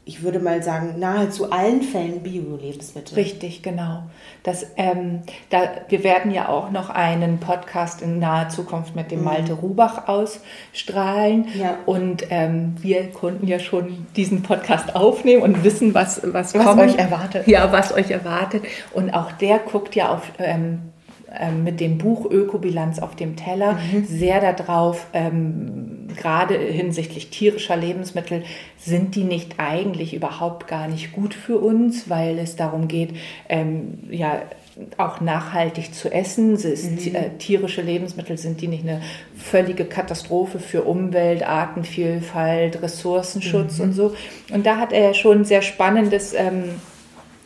ich würde mal sagen, nahezu allen Fällen Bio-Lebensmittel. Richtig, genau. Das, ähm, da, wir werden ja auch noch einen Podcast in naher Zukunft mit dem mhm. Malte Rubach ausstrahlen. Ja. Und ähm, wir konnten ja schon diesen Podcast aufnehmen und wissen, was, was, was kommt. euch erwartet. Ja, was euch erwartet. Und auch der guckt ja auf ähm, ähm, mit dem Buch Ökobilanz auf dem Teller mhm. sehr darauf, ähm, gerade hinsichtlich tierischer Lebensmittel, sind die nicht eigentlich überhaupt gar nicht gut für uns, weil es darum geht, ähm, ja, auch nachhaltig zu essen. Ist, mhm. äh, tierische Lebensmittel sind die nicht eine völlige Katastrophe für Umwelt, Artenvielfalt, Ressourcenschutz mhm. und so. Und da hat er ja schon sehr spannendes ähm,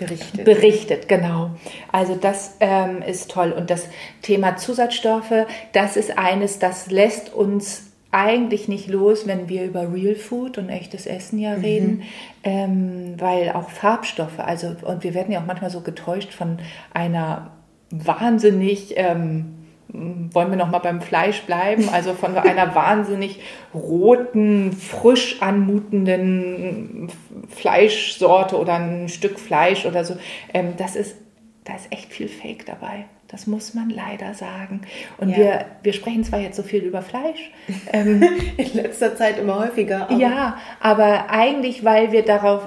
Berichtet. Berichtet, genau. Also das ähm, ist toll. Und das Thema Zusatzstoffe, das ist eines, das lässt uns eigentlich nicht los, wenn wir über Real Food und echtes Essen ja mhm. reden, ähm, weil auch Farbstoffe, also und wir werden ja auch manchmal so getäuscht von einer wahnsinnig ähm, wollen wir noch mal beim Fleisch bleiben, also von einer wahnsinnig roten, frisch anmutenden Fleischsorte oder ein Stück Fleisch oder so. Ähm, das ist, da ist echt viel Fake dabei. Das muss man leider sagen. Und ja. wir, wir sprechen zwar jetzt so viel über Fleisch. Ähm, In letzter Zeit immer häufiger. Aber ja, aber eigentlich, weil wir darauf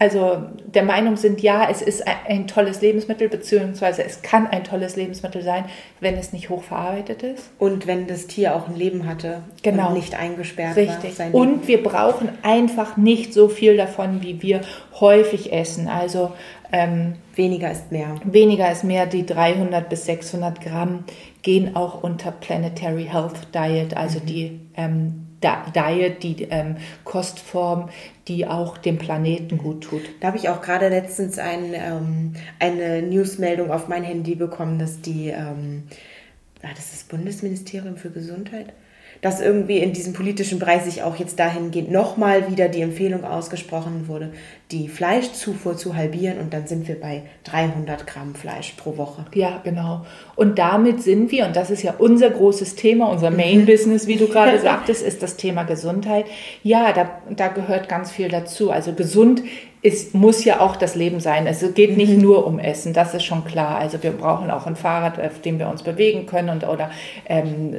also der Meinung sind, ja, es ist ein tolles Lebensmittel, beziehungsweise es kann ein tolles Lebensmittel sein, wenn es nicht hochverarbeitet ist. Und wenn das Tier auch ein Leben hatte genau. und nicht eingesperrt Richtig. war. Richtig. Und wir brauchen einfach nicht so viel davon, wie wir häufig essen. Also ähm, weniger ist mehr. Weniger ist mehr. Die 300 bis 600 Gramm gehen auch unter Planetary Health Diet, also mhm. die ähm, Diet, die ähm, Kostform, die auch dem Planeten gut tut. Da habe ich auch gerade letztens ein, ähm, eine Newsmeldung auf mein Handy bekommen, dass die, ähm, ah, das ist das Bundesministerium für Gesundheit, dass irgendwie in diesem politischen Bereich sich auch jetzt dahingehend nochmal wieder die Empfehlung ausgesprochen wurde, die Fleischzufuhr zu halbieren und dann sind wir bei 300 Gramm Fleisch pro Woche. Ja, genau. Und damit sind wir, und das ist ja unser großes Thema, unser Main-Business, wie du gerade sagtest, ist das Thema Gesundheit. Ja, da, da gehört ganz viel dazu. Also gesund es muss ja auch das Leben sein. Es geht nicht mhm. nur um Essen, das ist schon klar. Also wir brauchen auch ein Fahrrad, auf dem wir uns bewegen können und oder ähm,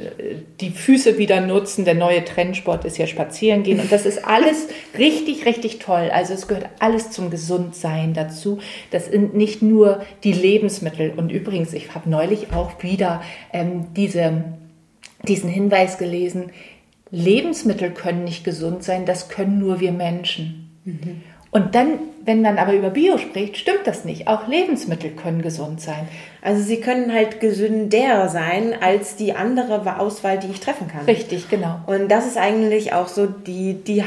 die Füße wieder nutzen. Der neue Trendsport ist ja spazieren gehen und das ist alles richtig, richtig toll. Also es gehört alles zum Gesundsein dazu. Das sind nicht nur die Lebensmittel. Und übrigens, ich habe neulich auch wieder ähm, diese, diesen Hinweis gelesen, Lebensmittel können nicht gesund sein, das können nur wir Menschen. Mhm. Und dann, wenn man aber über Bio spricht, stimmt das nicht. Auch Lebensmittel können gesund sein. Also sie können halt gesünder sein als die andere Auswahl, die ich treffen kann. Richtig, genau. Und das ist eigentlich auch so die, die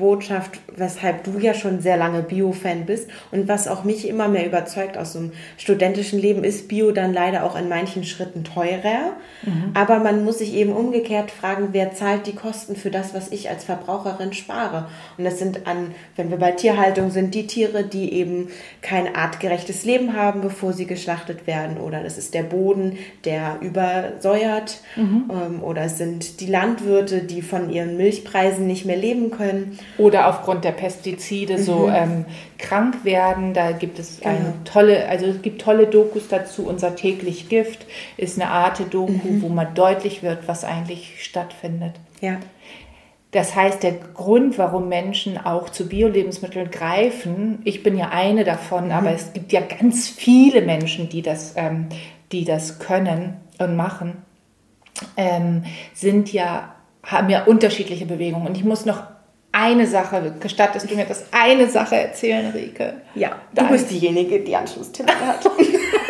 Hauptbotschaft, weshalb du ja schon sehr lange Bio-Fan bist und was auch mich immer mehr überzeugt aus so einem studentischen Leben, ist Bio dann leider auch in manchen Schritten teurer. Mhm. Aber man muss sich eben umgekehrt fragen, wer zahlt die Kosten für das, was ich als Verbraucherin spare. Und das sind an, wenn wir bei Tierhaltung sind, die Tiere, die eben kein artgerechtes Leben haben, bevor sie geschlachtet werden werden oder das ist der Boden, der übersäuert mhm. ähm, oder es sind die Landwirte, die von ihren Milchpreisen nicht mehr leben können. Oder aufgrund der Pestizide mhm. so ähm, krank werden. Da gibt es genau. eine tolle, also es gibt tolle Dokus dazu. Unser täglich Gift ist eine Art Doku, mhm. wo mal deutlich wird, was eigentlich stattfindet. Ja. Das heißt, der Grund, warum Menschen auch zu Bio-Lebensmitteln greifen, ich bin ja eine davon, mhm. aber es gibt ja ganz viele Menschen, die das, ähm, die das können und machen, ähm, sind ja, haben ja unterschiedliche Bewegungen. Und ich muss noch eine Sache, gestattest du mir das eine Sache erzählen, Rike? Ja, du Dein. bist diejenige, die Anschlusstermin hat.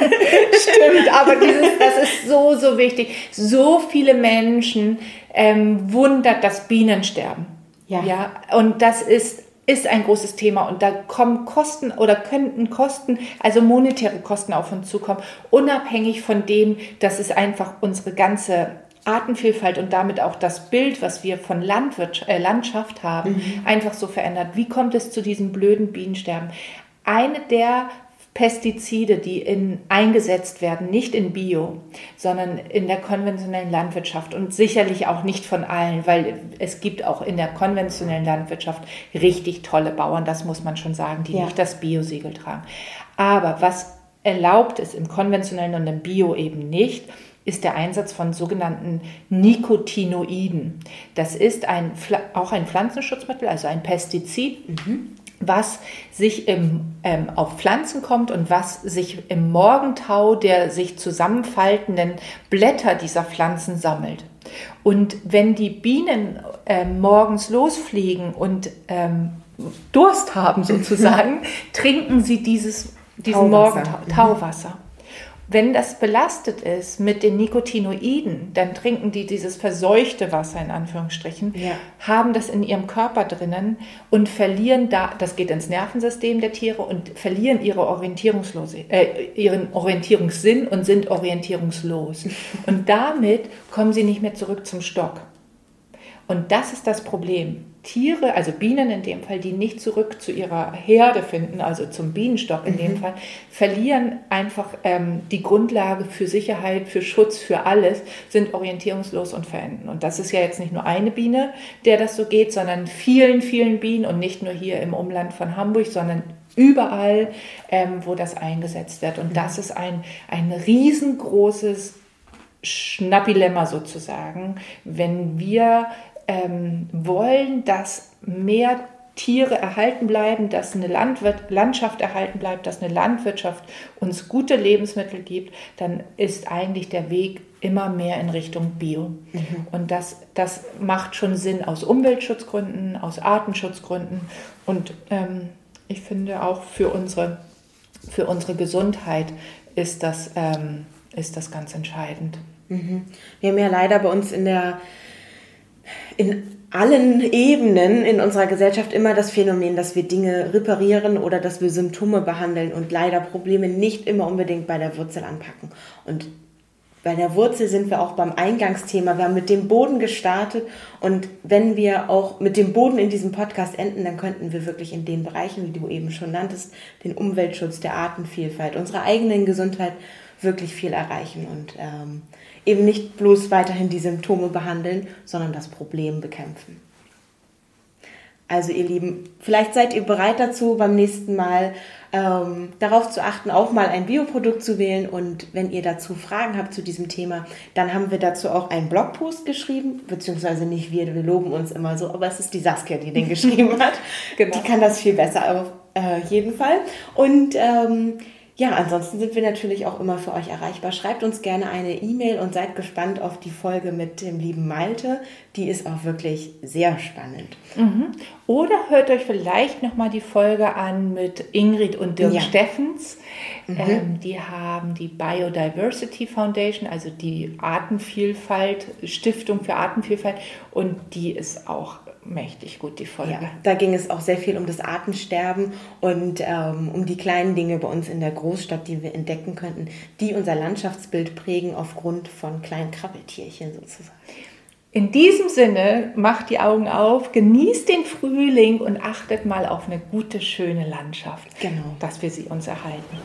Stimmt, aber dieses, das ist so, so wichtig. So viele Menschen ähm, wundert das Bienensterben. Ja. ja. Und das ist ist ein großes Thema und da kommen Kosten oder könnten Kosten, also monetäre Kosten auf uns zukommen, unabhängig von dem, dass es einfach unsere ganze Artenvielfalt und damit auch das Bild, was wir von Landwirtschaft, äh, Landschaft haben, mhm. einfach so verändert. Wie kommt es zu diesem blöden Bienensterben? Eine der Pestizide, die in, eingesetzt werden, nicht in Bio, sondern in der konventionellen Landwirtschaft und sicherlich auch nicht von allen, weil es gibt auch in der konventionellen Landwirtschaft richtig tolle Bauern, das muss man schon sagen, die ja. nicht das Bio-Siegel tragen. Aber was erlaubt ist im konventionellen und im Bio eben nicht, ist der Einsatz von sogenannten Nicotinoiden. Das ist ein, auch ein Pflanzenschutzmittel, also ein Pestizid. Mhm was sich im, ähm, auf Pflanzen kommt und was sich im Morgentau der sich zusammenfaltenden Blätter dieser Pflanzen sammelt. Und wenn die Bienen äh, morgens losfliegen und ähm, Durst haben sozusagen, trinken sie dieses, diesen Morgentauwasser. Wenn das belastet ist mit den Nicotinoiden, dann trinken die dieses verseuchte Wasser in Anführungsstrichen, ja. haben das in ihrem Körper drinnen und verlieren da, das geht ins Nervensystem der Tiere und verlieren ihre Orientierungslose, äh, ihren Orientierungssinn und sind orientierungslos. und damit kommen sie nicht mehr zurück zum Stock. Und das ist das Problem. Tiere, also Bienen in dem Fall, die nicht zurück zu ihrer Herde finden, also zum Bienenstock in mhm. dem Fall, verlieren einfach ähm, die Grundlage für Sicherheit, für Schutz, für alles, sind orientierungslos und verenden. Und das ist ja jetzt nicht nur eine Biene, der das so geht, sondern vielen, vielen Bienen und nicht nur hier im Umland von Hamburg, sondern überall, ähm, wo das eingesetzt wird. Und das ist ein, ein riesengroßes Schnappilemma sozusagen, wenn wir ähm, wollen, dass mehr Tiere erhalten bleiben, dass eine Landwirt Landschaft erhalten bleibt, dass eine Landwirtschaft uns gute Lebensmittel gibt, dann ist eigentlich der Weg immer mehr in Richtung Bio. Mhm. Und das, das macht schon Sinn aus Umweltschutzgründen, aus Artenschutzgründen und ähm, ich finde auch für unsere, für unsere Gesundheit ist das, ähm, ist das ganz entscheidend. Mhm. Wir haben ja leider bei uns in der in allen Ebenen in unserer Gesellschaft immer das Phänomen, dass wir Dinge reparieren oder dass wir Symptome behandeln und leider Probleme nicht immer unbedingt bei der Wurzel anpacken. Und bei der Wurzel sind wir auch beim Eingangsthema. Wir haben mit dem Boden gestartet und wenn wir auch mit dem Boden in diesem Podcast enden, dann könnten wir wirklich in den Bereichen, wie du eben schon nanntest, den Umweltschutz, der Artenvielfalt, unserer eigenen Gesundheit wirklich viel erreichen. Und ähm, eben nicht bloß weiterhin die Symptome behandeln, sondern das Problem bekämpfen. Also ihr Lieben, vielleicht seid ihr bereit dazu, beim nächsten Mal ähm, darauf zu achten, auch mal ein Bioprodukt zu wählen. Und wenn ihr dazu Fragen habt zu diesem Thema, dann haben wir dazu auch einen Blogpost geschrieben, beziehungsweise nicht wir, wir loben uns immer so, aber es ist die Saskia, die den geschrieben hat. genau. Die kann das viel besser auf äh, jeden Fall. Und ähm, ja, ansonsten sind wir natürlich auch immer für euch erreichbar. Schreibt uns gerne eine E-Mail und seid gespannt auf die Folge mit dem lieben Malte. Die ist auch wirklich sehr spannend. Mhm. Oder hört euch vielleicht noch mal die Folge an mit Ingrid und Dirk ja. Steffens. Mhm. Ähm, die haben die Biodiversity Foundation, also die Artenvielfalt, Stiftung für Artenvielfalt. Und die ist auch mächtig gut, die Folge. Ja, da ging es auch sehr viel um das Artensterben und ähm, um die kleinen Dinge bei uns in der Großstadt, die wir entdecken könnten, die unser Landschaftsbild prägen aufgrund von kleinen Krabbeltierchen sozusagen. In diesem Sinne, macht die Augen auf, genießt den Frühling und achtet mal auf eine gute, schöne Landschaft, genau. dass wir sie uns erhalten.